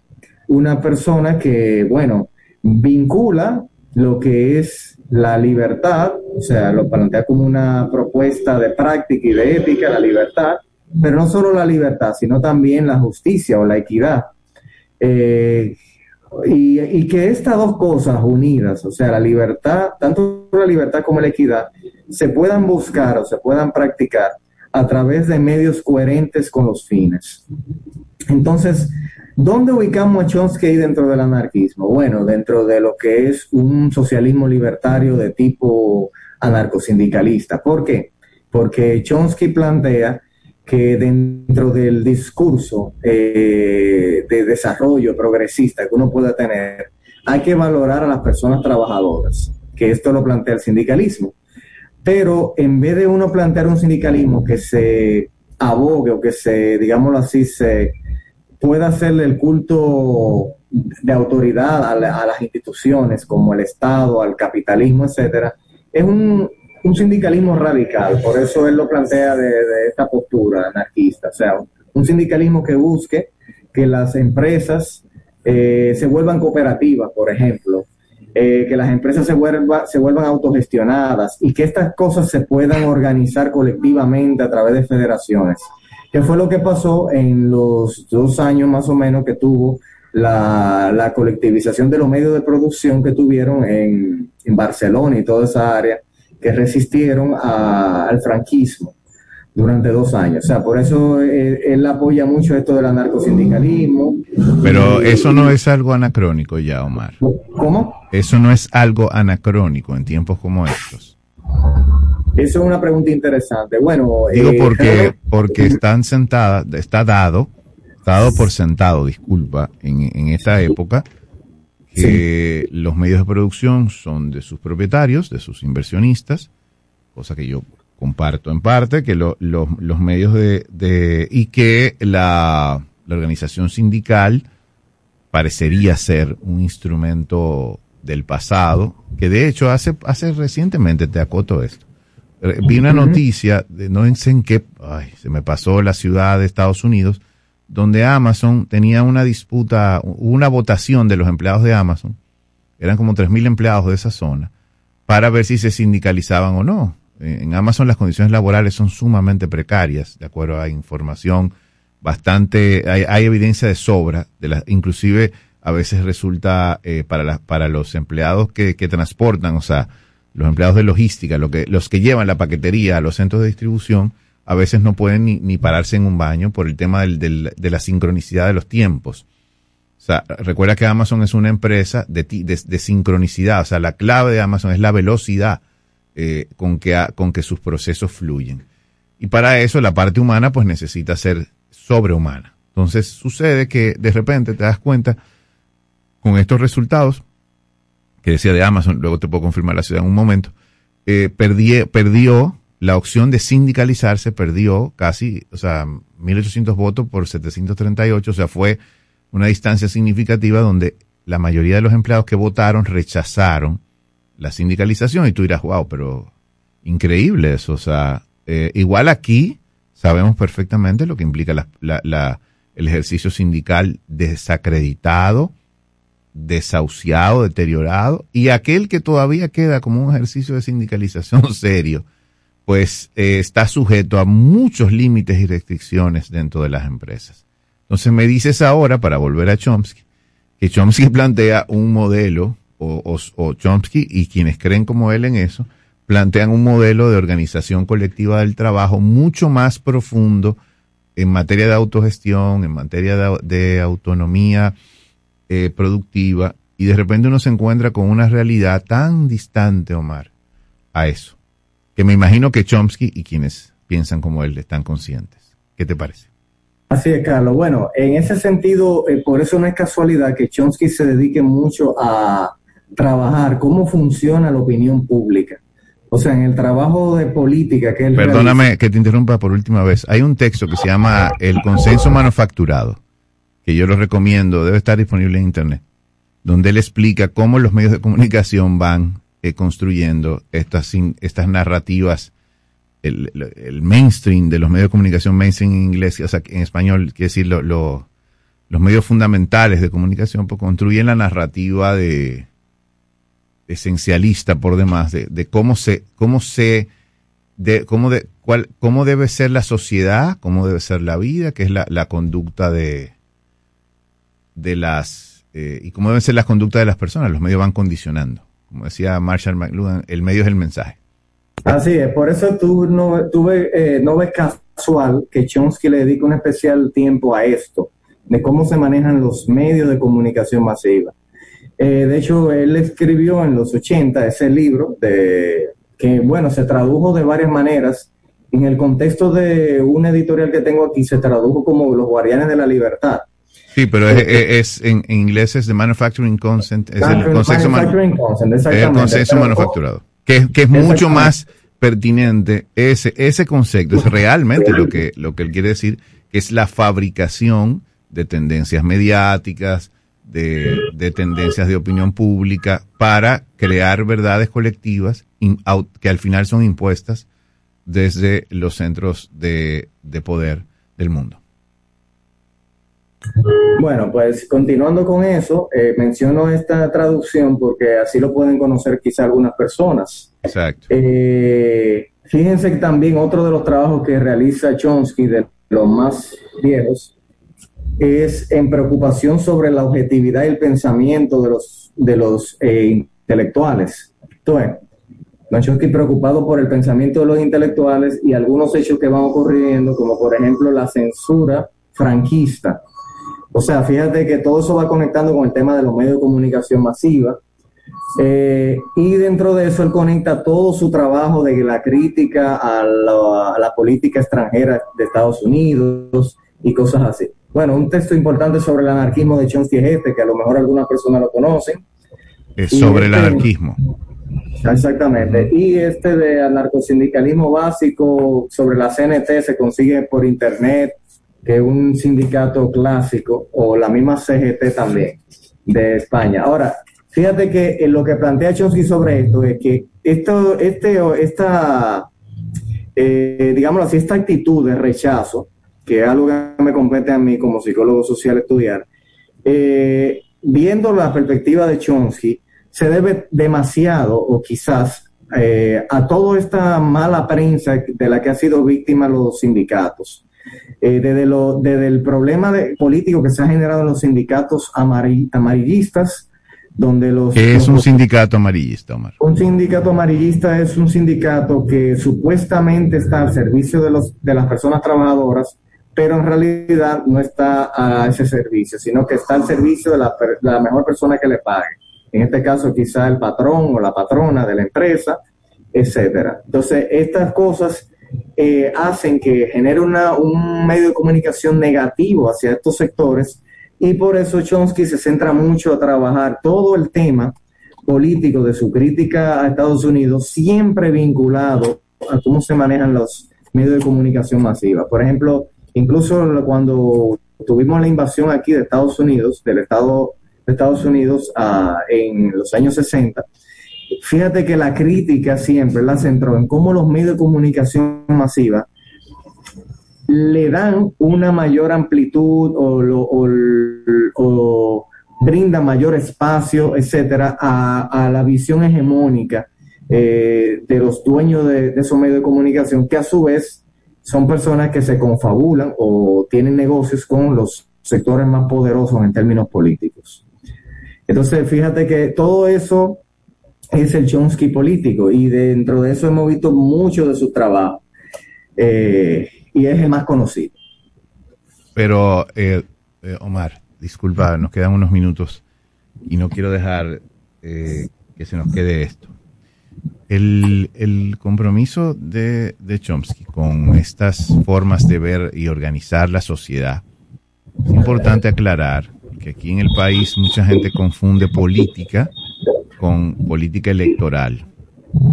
una persona que, bueno, vincula lo que es la libertad, o sea, lo plantea como una propuesta de práctica y de ética, la libertad, pero no solo la libertad, sino también la justicia o la equidad. Eh, y, y, que estas dos cosas unidas, o sea, la libertad, tanto la libertad como la equidad, se puedan buscar o se puedan practicar a través de medios coherentes con los fines. Entonces, ¿dónde ubicamos a Chomsky dentro del anarquismo? Bueno, dentro de lo que es un socialismo libertario de tipo anarcosindicalista. ¿Por qué? Porque Chomsky plantea que dentro del discurso eh, de desarrollo progresista que uno pueda tener, hay que valorar a las personas trabajadoras, que esto lo plantea el sindicalismo. Pero en vez de uno plantear un sindicalismo que se abogue o que se, digámoslo así, se pueda hacerle el culto de autoridad a, a las instituciones como el Estado, al capitalismo, etcétera, es un, sindicalismo radical, por eso él lo plantea de, esta postura anarquista, o sea, un sindicalismo que busque que las empresas eh, se vuelvan cooperativas, por ejemplo, eh, que las empresas se, vuelva, se vuelvan autogestionadas y que estas cosas se puedan organizar colectivamente a través de federaciones. ¿Qué fue lo que pasó en los dos años más o menos que tuvo la, colectivización de los medios de producción que tuvieron en Barcelona y toda esa área? que resistieron al franquismo durante dos años. O sea, por eso él, apoya mucho esto del anarcosindicalismo. Pero eso no es algo anacrónico ya, Omar. ¿Cómo? Eso no es algo anacrónico en tiempos como estos. Eso es una pregunta interesante. Bueno, digo eh, porque porque están sentadas, está dado, dado por sentado, disculpa, en, en esta época que los medios de producción son de sus propietarios, de sus inversionistas, cosa que yo comparto en parte, que los medios de, y que la, organización sindical parecería ser un instrumento del pasado, que de hecho hace, hace recientemente te acoto esto. Eh, vi una noticia, de, no sé en qué, ay, se me pasó la ciudad de Estados Unidos, donde Amazon tenía una disputa, una votación de los empleados de Amazon, eran como 3.000 empleados de esa zona, para ver si se sindicalizaban o no. En Amazon las condiciones laborales son sumamente precarias, de acuerdo a información bastante, hay, evidencia de sobra, de la, inclusive a veces resulta eh, para, para los empleados que, que transportan, o sea, los empleados de logística, lo que, los que llevan la paquetería a los centros de distribución, a veces no pueden ni, pararse en un baño por el tema del, de la sincronicidad de los tiempos. O sea, recuerda que Amazon es una empresa de, de, sincronicidad. O sea, la clave de Amazon es la velocidad eh, con, que, con que sus procesos fluyen. Y para eso la parte humana pues necesita ser sobrehumana. Entonces sucede que de repente te das cuenta con estos resultados, que decía de Amazon, luego te puedo confirmar la ciudad en un momento, eh, perdió la opción de sindicalizarse perdió casi, o sea, 1.800 votos por 738, o sea, fue una distancia significativa donde la mayoría de los empleados que votaron rechazaron la sindicalización y tú dirás, wow, pero increíble eso, o sea, eh, igual aquí sabemos perfectamente lo que implica la, la, el ejercicio sindical desacreditado, desahuciado, deteriorado, y aquel que todavía queda como un ejercicio de sindicalización <laughs> serio, pues eh, está sujeto a muchos límites y restricciones dentro de las empresas. Entonces me dices ahora, para volver a Chomsky, que Chomsky <laughs> plantea un modelo, o, Chomsky y quienes creen como él en eso, plantean un modelo de organización colectiva del trabajo mucho más profundo en materia de autogestión, en materia de, autonomía eh, productiva, y de repente uno se encuentra con una realidad tan distante, Omar, a eso que me imagino que Chomsky y quienes piensan como él están conscientes. ¿Qué te parece? Así es, Carlos. Bueno, en ese sentido, eh, por eso no es casualidad que Chomsky se dedique mucho a trabajar cómo funciona la opinión pública. O sea, en el trabajo de política que él Perdóname que te interrumpa por última vez. Hay un texto que se llama El consenso manufacturado, que yo lo recomiendo, debe estar disponible en Internet, donde él explica cómo los medios de comunicación van eh, construyendo estas, narrativas el, mainstream de los medios de comunicación mainstream en inglés, o sea, en español, quiere decir los medios fundamentales de comunicación, pues construyen la narrativa de esencialista por demás de, cómo se, cómo se, de cómo de cuál, cómo debe ser la sociedad, cómo debe ser la vida, que es la, la conducta de, de las eh, y cómo deben ser las conductas de las personas. Los medios van condicionando. Como decía Marshall McLuhan, el medio es el mensaje. Así es, por eso tú no, tú eh, no ves casual que Chomsky le dedica un especial tiempo a esto, de cómo se manejan los medios de comunicación masiva. Eh, de hecho, él escribió en los 80 ese libro de, que, bueno, se tradujo de varias maneras. En el contexto de una editorial que tengo aquí, se tradujo como Los Guardianes de la Libertad. Sí, pero es, en, inglés es The Manufacturing Consent, es el consenso, manufacturado, que, que es mucho más pertinente ese, ese concepto, es realmente lo que, lo que él quiere decir, que es la fabricación de tendencias mediáticas, de, de tendencias de opinión pública para crear verdades colectivas que al final son impuestas desde los centros de, de poder del mundo. Bueno, pues continuando con eso, eh, menciono esta traducción porque así lo pueden conocer quizá algunas personas. Exacto. Eh, fíjense también otro de los trabajos que realiza Chomsky, de los más viejos, es en preocupación sobre la objetividad y el pensamiento de los, de los eh, intelectuales. Entonces, Don Chomsky preocupado por el pensamiento de los intelectuales y algunos hechos que van ocurriendo, como por ejemplo la censura franquista o sea, fíjate que todo eso va conectando con el tema de los medios de comunicación masiva. Eh, y dentro de eso él conecta todo su trabajo de la crítica a la, política extranjera de Estados Unidos y cosas así. Bueno, un texto importante sobre el anarquismo de Chomsky es este, que a lo mejor algunas personas lo conocen. Es sobre el este anarquismo. Exactamente. Y este de anarcosindicalismo básico sobre la CNT se consigue por internet que un sindicato clásico o la misma CGT también de España. Ahora, fíjate que lo que plantea Chomsky sobre esto es que esto, este, esta, eh, digámoslo así, esta actitud de rechazo, que es algo que me compete a mí como psicólogo social estudiar, eh, viendo la perspectiva de Chomsky, se debe demasiado o quizás eh, a toda esta mala prensa de la que han sido víctimas los sindicatos. Eh, desde, lo, desde el problema de, político que se ha generado en los sindicatos amarillistas, donde los... ¿Qué es un sindicato amarillista, Omar? Un sindicato amarillista es un sindicato que supuestamente está al servicio de, los, de las personas trabajadoras, pero en realidad no está a ese servicio, sino que está al servicio de la, la mejor persona que le pague. En este caso, quizá el patrón o la patrona de la empresa, etcétera. Entonces, estas cosas eh, hacen que genere un medio de comunicación negativo hacia estos sectores y por eso Chomsky se centra mucho a trabajar todo el tema político de su crítica a Estados Unidos, siempre vinculado a cómo se manejan los medios de comunicación masiva. Por ejemplo, incluso cuando tuvimos la invasión aquí de Estados Unidos, del Estado de Estados Unidos ah, en los años 60, fíjate que la crítica siempre la centró en cómo los medios de comunicación masiva le dan una mayor amplitud o, o, brinda mayor espacio, etcétera, a, la visión hegemónica eh, de los dueños de, de, esos medios de comunicación, que a su vez son personas que se confabulan o tienen negocios con los sectores más poderosos en términos políticos. Entonces, fíjate que todo eso es el Chomsky político y dentro de eso hemos visto mucho de su trabajo eh, y es el más conocido. Pero, eh, eh, Omar, disculpa, nos quedan unos minutos y no quiero dejar que se nos quede esto. El, el compromiso de, de, Chomsky con estas formas de ver y organizar la sociedad, es importante aclarar que aquí en el país mucha gente confunde política con política electoral.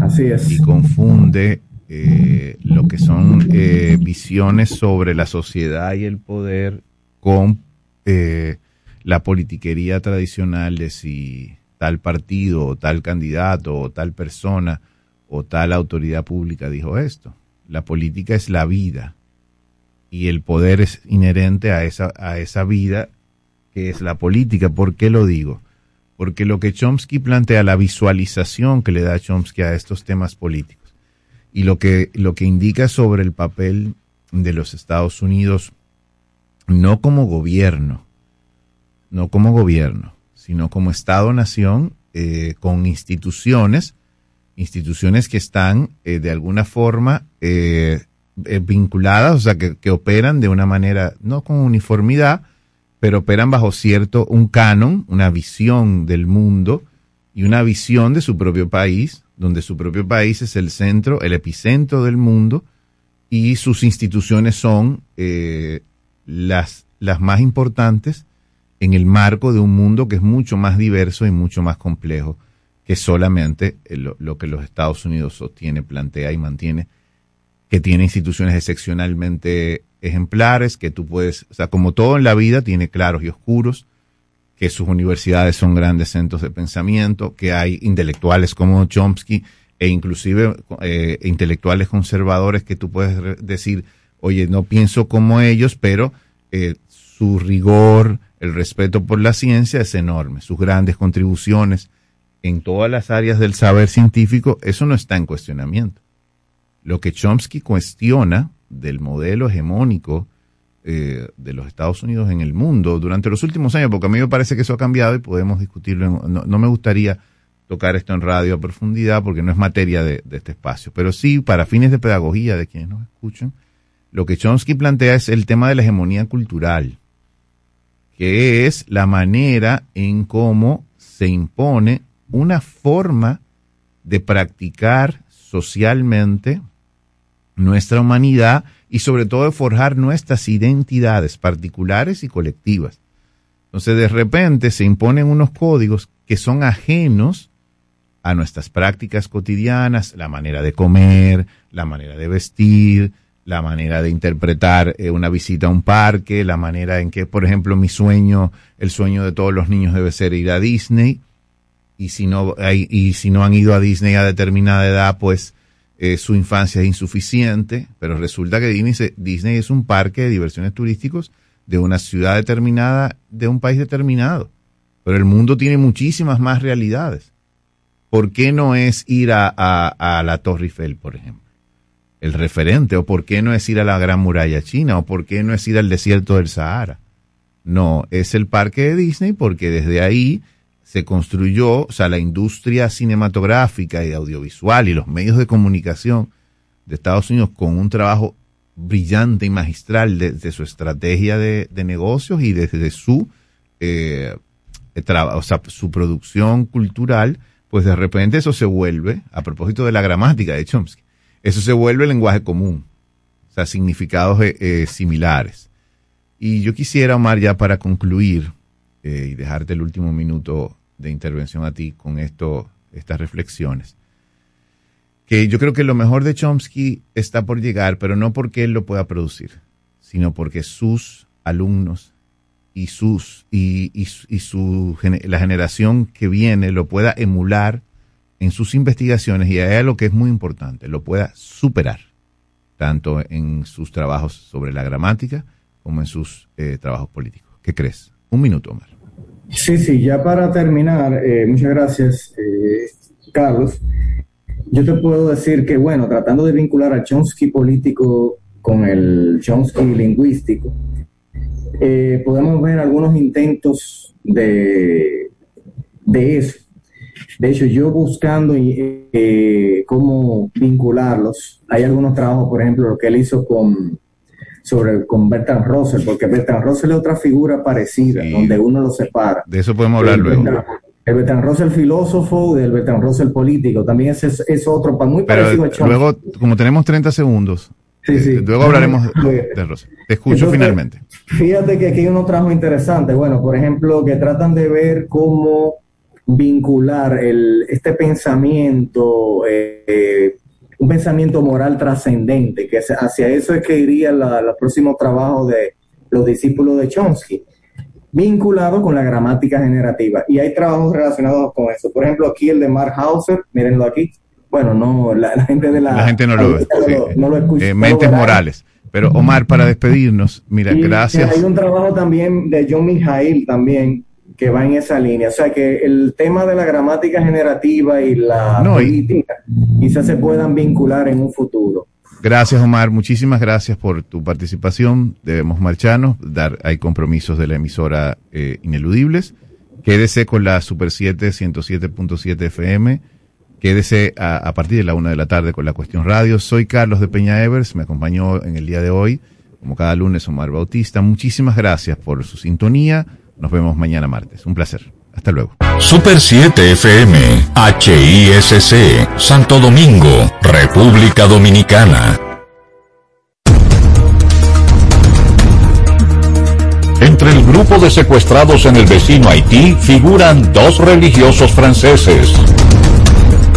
Así es. Y confunde eh, lo que son eh, visiones sobre la sociedad y el poder con eh, la politiquería tradicional de si tal partido o tal candidato o tal persona o tal autoridad pública dijo esto. La política es la vida y el poder es inherente a esa, a esa vida que es la política. ¿Por qué lo digo? Porque lo que Chomsky plantea, la visualización que le da Chomsky a estos temas políticos y lo que, lo que indica sobre el papel de los Estados Unidos, no como gobierno, no como gobierno, sino como Estado-nación eh, con instituciones, instituciones que están eh, de alguna forma eh, vinculadas, o sea, que, que, operan de una manera, no con uniformidad, pero operan bajo cierto, un canon, una visión del mundo y una visión de su propio país, donde su propio país es el centro, el epicentro del mundo y sus instituciones son las, las más importantes en el marco de un mundo que es mucho más diverso y mucho más complejo que solamente lo, lo que los Estados Unidos sostiene, plantea y mantiene que tiene instituciones excepcionalmente ejemplares, que tú puedes, o sea, como todo en la vida, tiene claros y oscuros, que sus universidades son grandes centros de pensamiento, que hay intelectuales como Chomsky e inclusive eh, intelectuales conservadores que tú puedes decir, oye, no pienso como ellos, pero eh, su rigor, el respeto por la ciencia es enorme, sus grandes contribuciones en todas las áreas del saber científico, eso no está en cuestionamiento. Lo que Chomsky cuestiona del modelo hegemónico eh, de los Estados Unidos en el mundo durante los últimos años, porque a mí me parece que eso ha cambiado y podemos discutirlo. En, no, me gustaría tocar esto en radio a profundidad porque no es materia de, de, este espacio, pero sí para fines de pedagogía de quienes nos escuchan, lo que Chomsky plantea es el tema de la hegemonía cultural, que es la manera en cómo se impone una forma de practicar socialmente nuestra humanidad y sobre todo de forjar nuestras identidades particulares y colectivas. Entonces de repente se imponen unos códigos que son ajenos a nuestras prácticas cotidianas, la manera de comer, la manera de vestir, la manera de interpretar eh, una visita a un parque, la manera en que, por ejemplo, mi sueño, el sueño de todos los niños debe ser ir a Disney, y si no, hay, y si no han ido a Disney a determinada edad, pues eh, su infancia es insuficiente, pero resulta que Disney, Disney es un parque de diversiones turísticos de una ciudad determinada, de un país determinado. Pero el mundo tiene muchísimas más realidades. ¿Por qué no es ir a, a, a la Torre Eiffel, por ejemplo? El referente. ¿O por qué no es ir a la Gran Muralla China? ¿O por qué no es ir al desierto del Sahara? No, es el parque de Disney porque desde ahí se construyó, o sea, la industria cinematográfica y audiovisual y los medios de comunicación de Estados Unidos con un trabajo brillante y magistral de su estrategia de, de, negocios y desde su, eh, o sea, su producción cultural, pues de repente eso se vuelve, a propósito de la gramática de Chomsky, eso se vuelve lenguaje común, o sea, significados eh, eh, similares. Y yo quisiera, Omar, ya para concluir, eh, y dejarte el último minuto de intervención a ti con estas reflexiones. Que yo creo que lo mejor de Chomsky está por llegar, pero no porque él lo pueda producir, sino porque sus alumnos y sus y, y, y su la generación que viene lo pueda emular en sus investigaciones y a lo que es muy importante, lo pueda superar, tanto en sus trabajos sobre la gramática como en sus eh, trabajos políticos. ¿Qué crees? Un minuto, Omar. Sí, sí, ya para terminar, eh, muchas gracias, eh, Carlos. Yo te puedo decir que, bueno, tratando de vincular al Chomsky político con el Chomsky lingüístico, podemos ver algunos intentos de, de eso. De hecho, yo buscando eh, cómo vincularlos, hay algunos trabajos, por ejemplo, lo que él hizo con sobre con Bertrand Russell, porque Bertrand Russell es otra figura parecida, sí. donde uno lo separa. De eso podemos hablar el luego. Bertrand, el Bertrand Russell filósofo del Bertrand Russell político, también es, es, otro, muy Pero parecido a. Luego, como tenemos 30 segundos, sí, sí. luego hablaremos de, Russell. Te escucho Entonces, finalmente. Fíjate que aquí hay unos trabajos interesantes, bueno, por ejemplo, que tratan de ver cómo vincular el, este pensamiento eh, un pensamiento moral trascendente, que hacia eso es que iría la, los próximos trabajos de los discípulos de Chomsky, vinculado con la gramática generativa. Y hay trabajos relacionados con eso. Por ejemplo, aquí el de Mark Hauser, mírenlo aquí. bueno, no, la, gente de la... La gente no lo ve. No, lo escucha. Eh, mentes morales. Pero Omar, para despedirnos, mira, gracias. Hay un trabajo también de John Mijail también que va en esa línea. O sea que el tema de la gramática generativa y la política quizás se puedan vincular en un futuro. Gracias, Omar. Muchísimas gracias por tu participación. Debemos marcharnos. Dar, hay compromisos de la emisora eh, ineludibles. Quédese con la Super 7 107.7 FM Quédese a, partir de la una de la tarde con la cuestión radio. Soy Carlos de Peña Evers, me acompañó en el día de hoy, como cada lunes, Omar Bautista. Muchísimas gracias por su sintonía. Nos vemos mañana martes. Un placer. Hasta luego. Super 7 FM, HISC, Santo Domingo, República Dominicana. Entre el grupo de secuestrados en el vecino Haití figuran dos religiosos franceses.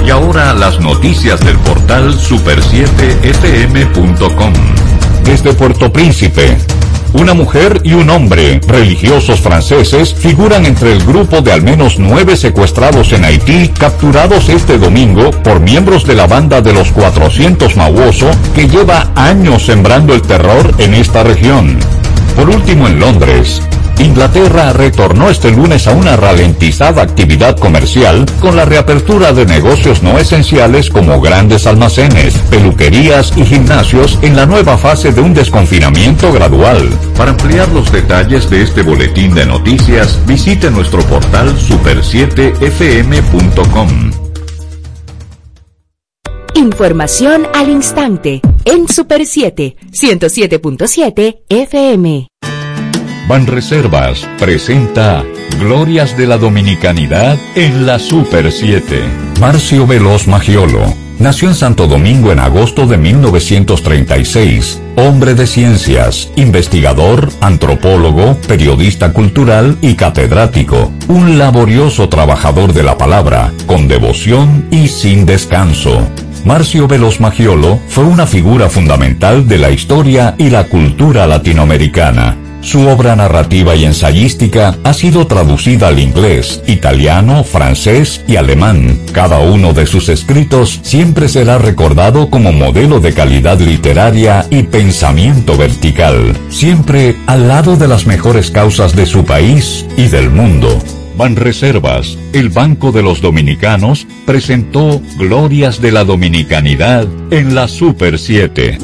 Y ahora las noticias del portal super7fm.com. Desde Puerto Príncipe, una mujer y un hombre, religiosos franceses, figuran entre el grupo de al menos nueve secuestrados en Haití, capturados este domingo por miembros de la banda de los 400 Mauoso, que lleva años sembrando el terror en esta región. Por último, en Londres, Inglaterra retornó este lunes a una ralentizada actividad comercial con la reapertura de negocios no esenciales como grandes almacenes, peluquerías y gimnasios en la nueva fase de un desconfinamiento gradual. Para ampliar los detalles de este boletín de noticias, visite nuestro portal super7fm.com. Información al instante en Super 7, 107.7 FM. Banreservas presenta Glorias de la Dominicanidad en la Super 7. Marcio Veloz Magiolo. Nació en Santo Domingo en agosto de 1936. Hombre de ciencias, investigador, antropólogo, periodista cultural y catedrático. Un laborioso trabajador de la palabra, con devoción y sin descanso. Marcio Veloz Magiolo fue una figura fundamental de la historia y la cultura latinoamericana su obra narrativa y ensayística ha sido traducida al inglés, italiano, francés y alemán. Cada uno de sus escritos siempre será recordado como modelo de calidad literaria y pensamiento vertical, siempre al lado de las mejores causas de su país y del mundo. Banreservas, el Banco de los Dominicanos, presentó Glorias de la Dominicanidad en la Super 7.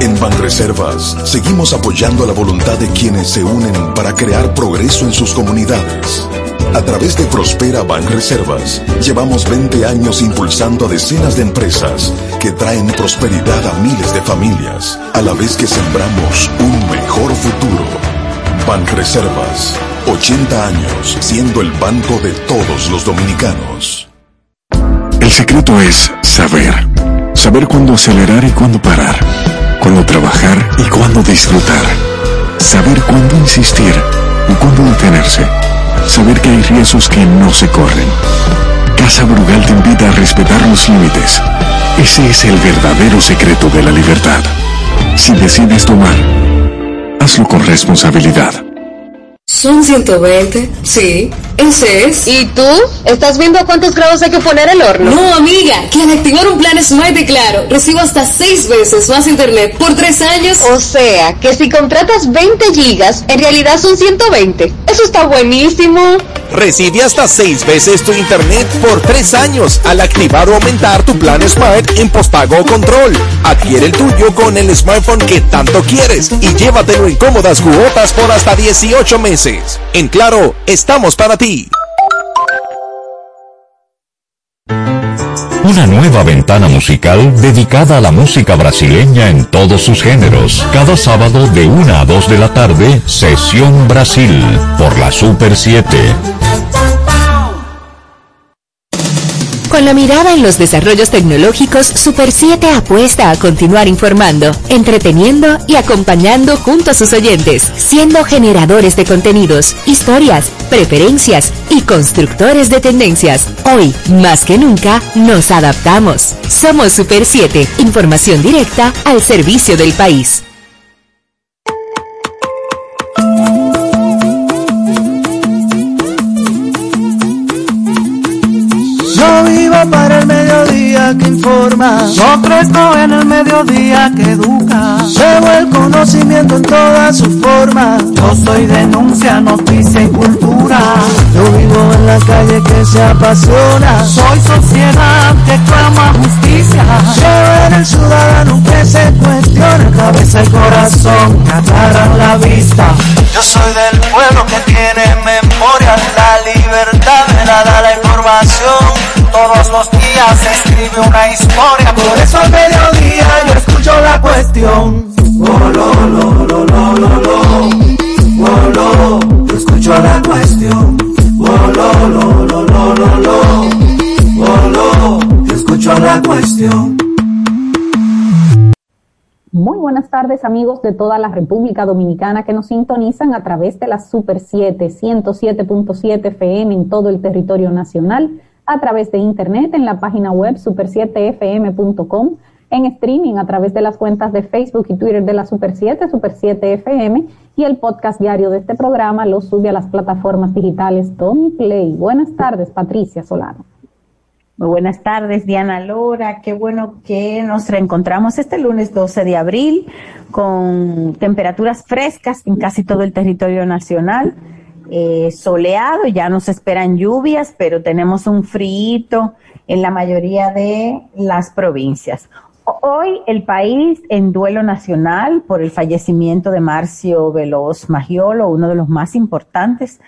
En Banreservas seguimos apoyando la voluntad de quienes se unen para crear progreso en sus comunidades. A través de Prospera Banreservas, llevamos 20 años impulsando a decenas de empresas que traen prosperidad a miles de familias, a la vez que sembramos un mejor futuro. Banreservas, 80 años siendo el banco de todos los dominicanos. El secreto es saber. Saber cuándo acelerar y cuándo parar cuándo trabajar y cuándo disfrutar. Saber cuándo insistir y cuándo detenerse. Saber que hay riesgos que no se corren. Casa Brugal te invita a respetar los límites. Ese es el verdadero secreto de la libertad. Si decides tomar, hazlo con responsabilidad. Son 120, sí, ese es. ¿Y tú? ¿Estás viendo a cuántos grados hay que poner el horno? No, amiga, que al activar un plan Smart de Claro, recibo hasta 6 veces más internet por 3 años. O sea, que si contratas 20 gigas, en realidad son 120. Eso está buenísimo. Recibe hasta 6 veces tu internet por 3 años al activar o aumentar tu plan Smart en postpago control. Adquiere el tuyo con el smartphone que tanto quieres y llévatelo en cómodas cuotas por hasta 18 meses. En Claro, estamos para ti. Una nueva ventana musical dedicada a la música brasileña en todos sus géneros. Cada sábado de 1 a 2 de la tarde, Sesión Brasil, por la Super 7. Con la mirada en los desarrollos tecnológicos, Super 7 apuesta a continuar informando, entreteniendo y acompañando junto a sus oyentes, siendo generadores de contenidos, historias, preferencias y constructores de tendencias. Hoy, más que nunca, nos adaptamos. Somos Super 7, información directa al servicio del país. Para el mediodía que informa, otro estoy en el mediodía que educa. Llevo el conocimiento en todas sus formas. Yo soy denuncia, noticia y cultura. Yo vivo en la calle que se apasiona. Soy sociedad que clama justicia. Llevo en el ciudadano que se cuestiona. Cabeza y corazón que aclaran la vista. Yo soy del pueblo que tiene memoria. La libertad me da la información. Todos los días se escribe una historia. Por eso al mediodía yo escucho la cuestión. Escucho la cuestión. Escucho la cuestión. Muy buenas tardes amigos de toda la República Dominicana que nos sintonizan a través de la Super 7, 107.7 FM en todo el territorio nacional, a través de internet en la página web super7fm.com, en streaming a través de las cuentas de Facebook y Twitter de la Super 7, Super 7 FM y el podcast diario de este programa lo sube a las plataformas digitales Tony Play. Buenas tardes, Patricia Solano. Muy buenas tardes, Diana Lora. Qué bueno que nos reencontramos este lunes 12 de abril con temperaturas frescas en casi todo el territorio nacional. Eh, soleado, ya nos esperan lluvias, pero tenemos un frío en la mayoría de las provincias. Hoy el país en duelo nacional por el fallecimiento de Marcio Veloz Magiolo, uno de los más importantes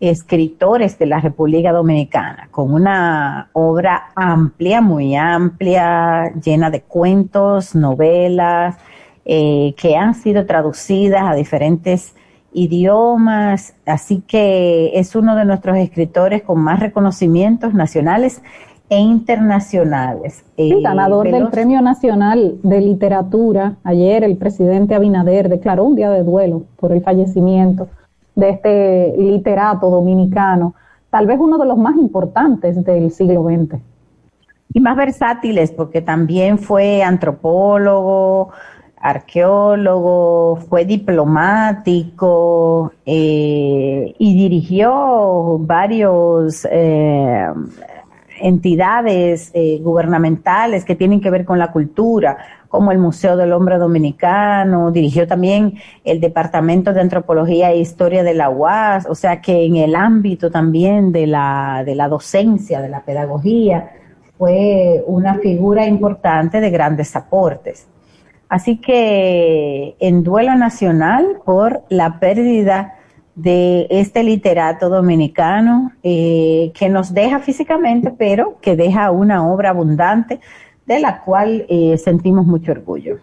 escritores de la República Dominicana, con una obra amplia, muy amplia, llena de cuentos, novelas, eh, que han sido traducidas a diferentes idiomas, así que es uno de nuestros escritores con más reconocimientos nacionales e internacionales. Sí, eh, ganador del Premio Nacional de Literatura. Ayer el presidente Abinader declaró un día de duelo por el fallecimiento de este literato dominicano, tal vez uno de los más importantes del siglo XX. Y más versátiles, porque también fue antropólogo, arqueólogo, fue diplomático eh, y dirigió varios eh, entidades eh, gubernamentales que tienen que ver con la cultura, como el Museo del Hombre Dominicano, dirigió también el Departamento de Antropología e Historia de la UAS, o sea que en el ámbito también de la, de la docencia, de la pedagogía, fue una figura importante de grandes aportes. Así que en duelo nacional por la pérdida de este literato dominicano eh, que nos deja físicamente, pero que deja una obra abundante de la cual eh, sentimos mucho orgullo.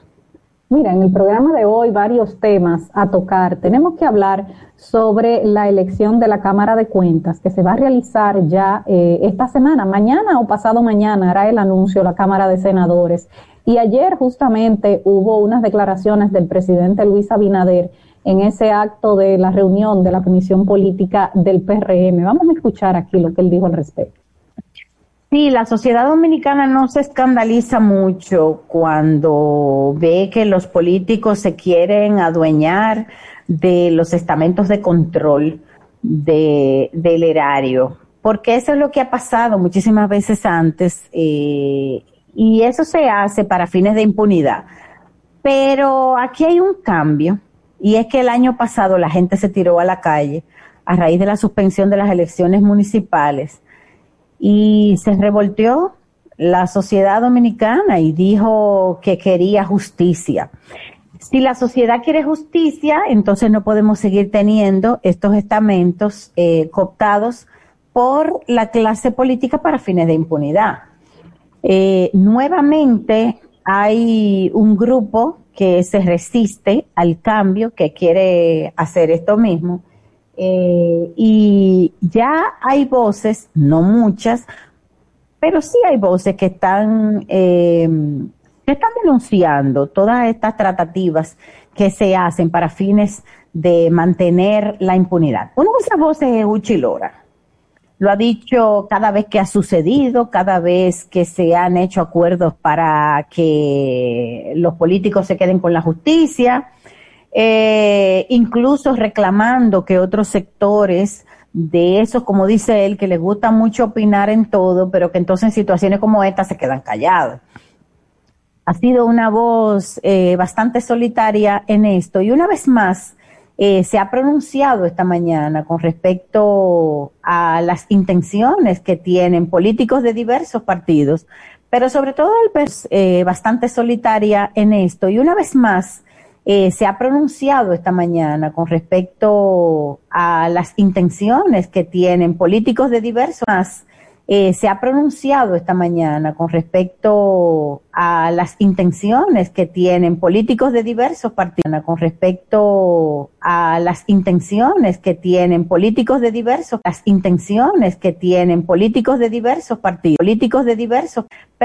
Mira, en el programa de hoy varios temas a tocar. Tenemos que hablar sobre la elección de la Cámara de Cuentas que se va a realizar ya eh, esta semana, mañana o pasado mañana hará el anuncio la Cámara de Senadores. Y ayer justamente hubo unas declaraciones del presidente Luis Abinader en ese acto de la reunión de la Comisión Política del PRM. Vamos a escuchar aquí lo que él dijo al respecto. Sí, la sociedad dominicana no se escandaliza mucho cuando ve que los políticos se quieren adueñar de los estamentos de control de, del erario, porque eso es lo que ha pasado muchísimas veces antes eh, y eso se hace para fines de impunidad. Pero aquí hay un cambio y es que el año pasado la gente se tiró a la calle a raíz de la suspensión de las elecciones municipales y se revolteó la sociedad dominicana y dijo que quería justicia. Si la sociedad quiere justicia, entonces no podemos seguir teniendo estos estamentos eh, cooptados por la clase política para fines de impunidad. Eh, nuevamente hay un grupo que se resiste al cambio, que quiere hacer esto mismo, eh, y ya hay voces, no muchas, pero sí hay voces que están, eh, que están denunciando todas estas tratativas que se hacen para fines de mantener la impunidad. Una de esas voces es Uchi Lora. Lo ha dicho cada vez que ha sucedido, cada vez que se han hecho acuerdos para que los políticos se queden con la justicia, eh, incluso reclamando que otros sectores de esos, como dice él, que les gusta mucho opinar en todo, pero que entonces en situaciones como esta se quedan callados. Ha sido una voz eh, bastante solitaria en esto y una vez más eh, se ha pronunciado esta mañana con respecto a las intenciones que tienen políticos de diversos partidos, pero sobre todo el eh, bastante solitaria en esto. Y una vez más eh, se ha pronunciado esta mañana con respecto a las intenciones que tienen políticos de diversos eh, se ha pronunciado esta mañana con respecto a las intenciones que tienen políticos de diversos partidos, con respecto a las intenciones que tienen políticos de diversos, las intenciones que tienen políticos de diversos partidos, políticos de diversos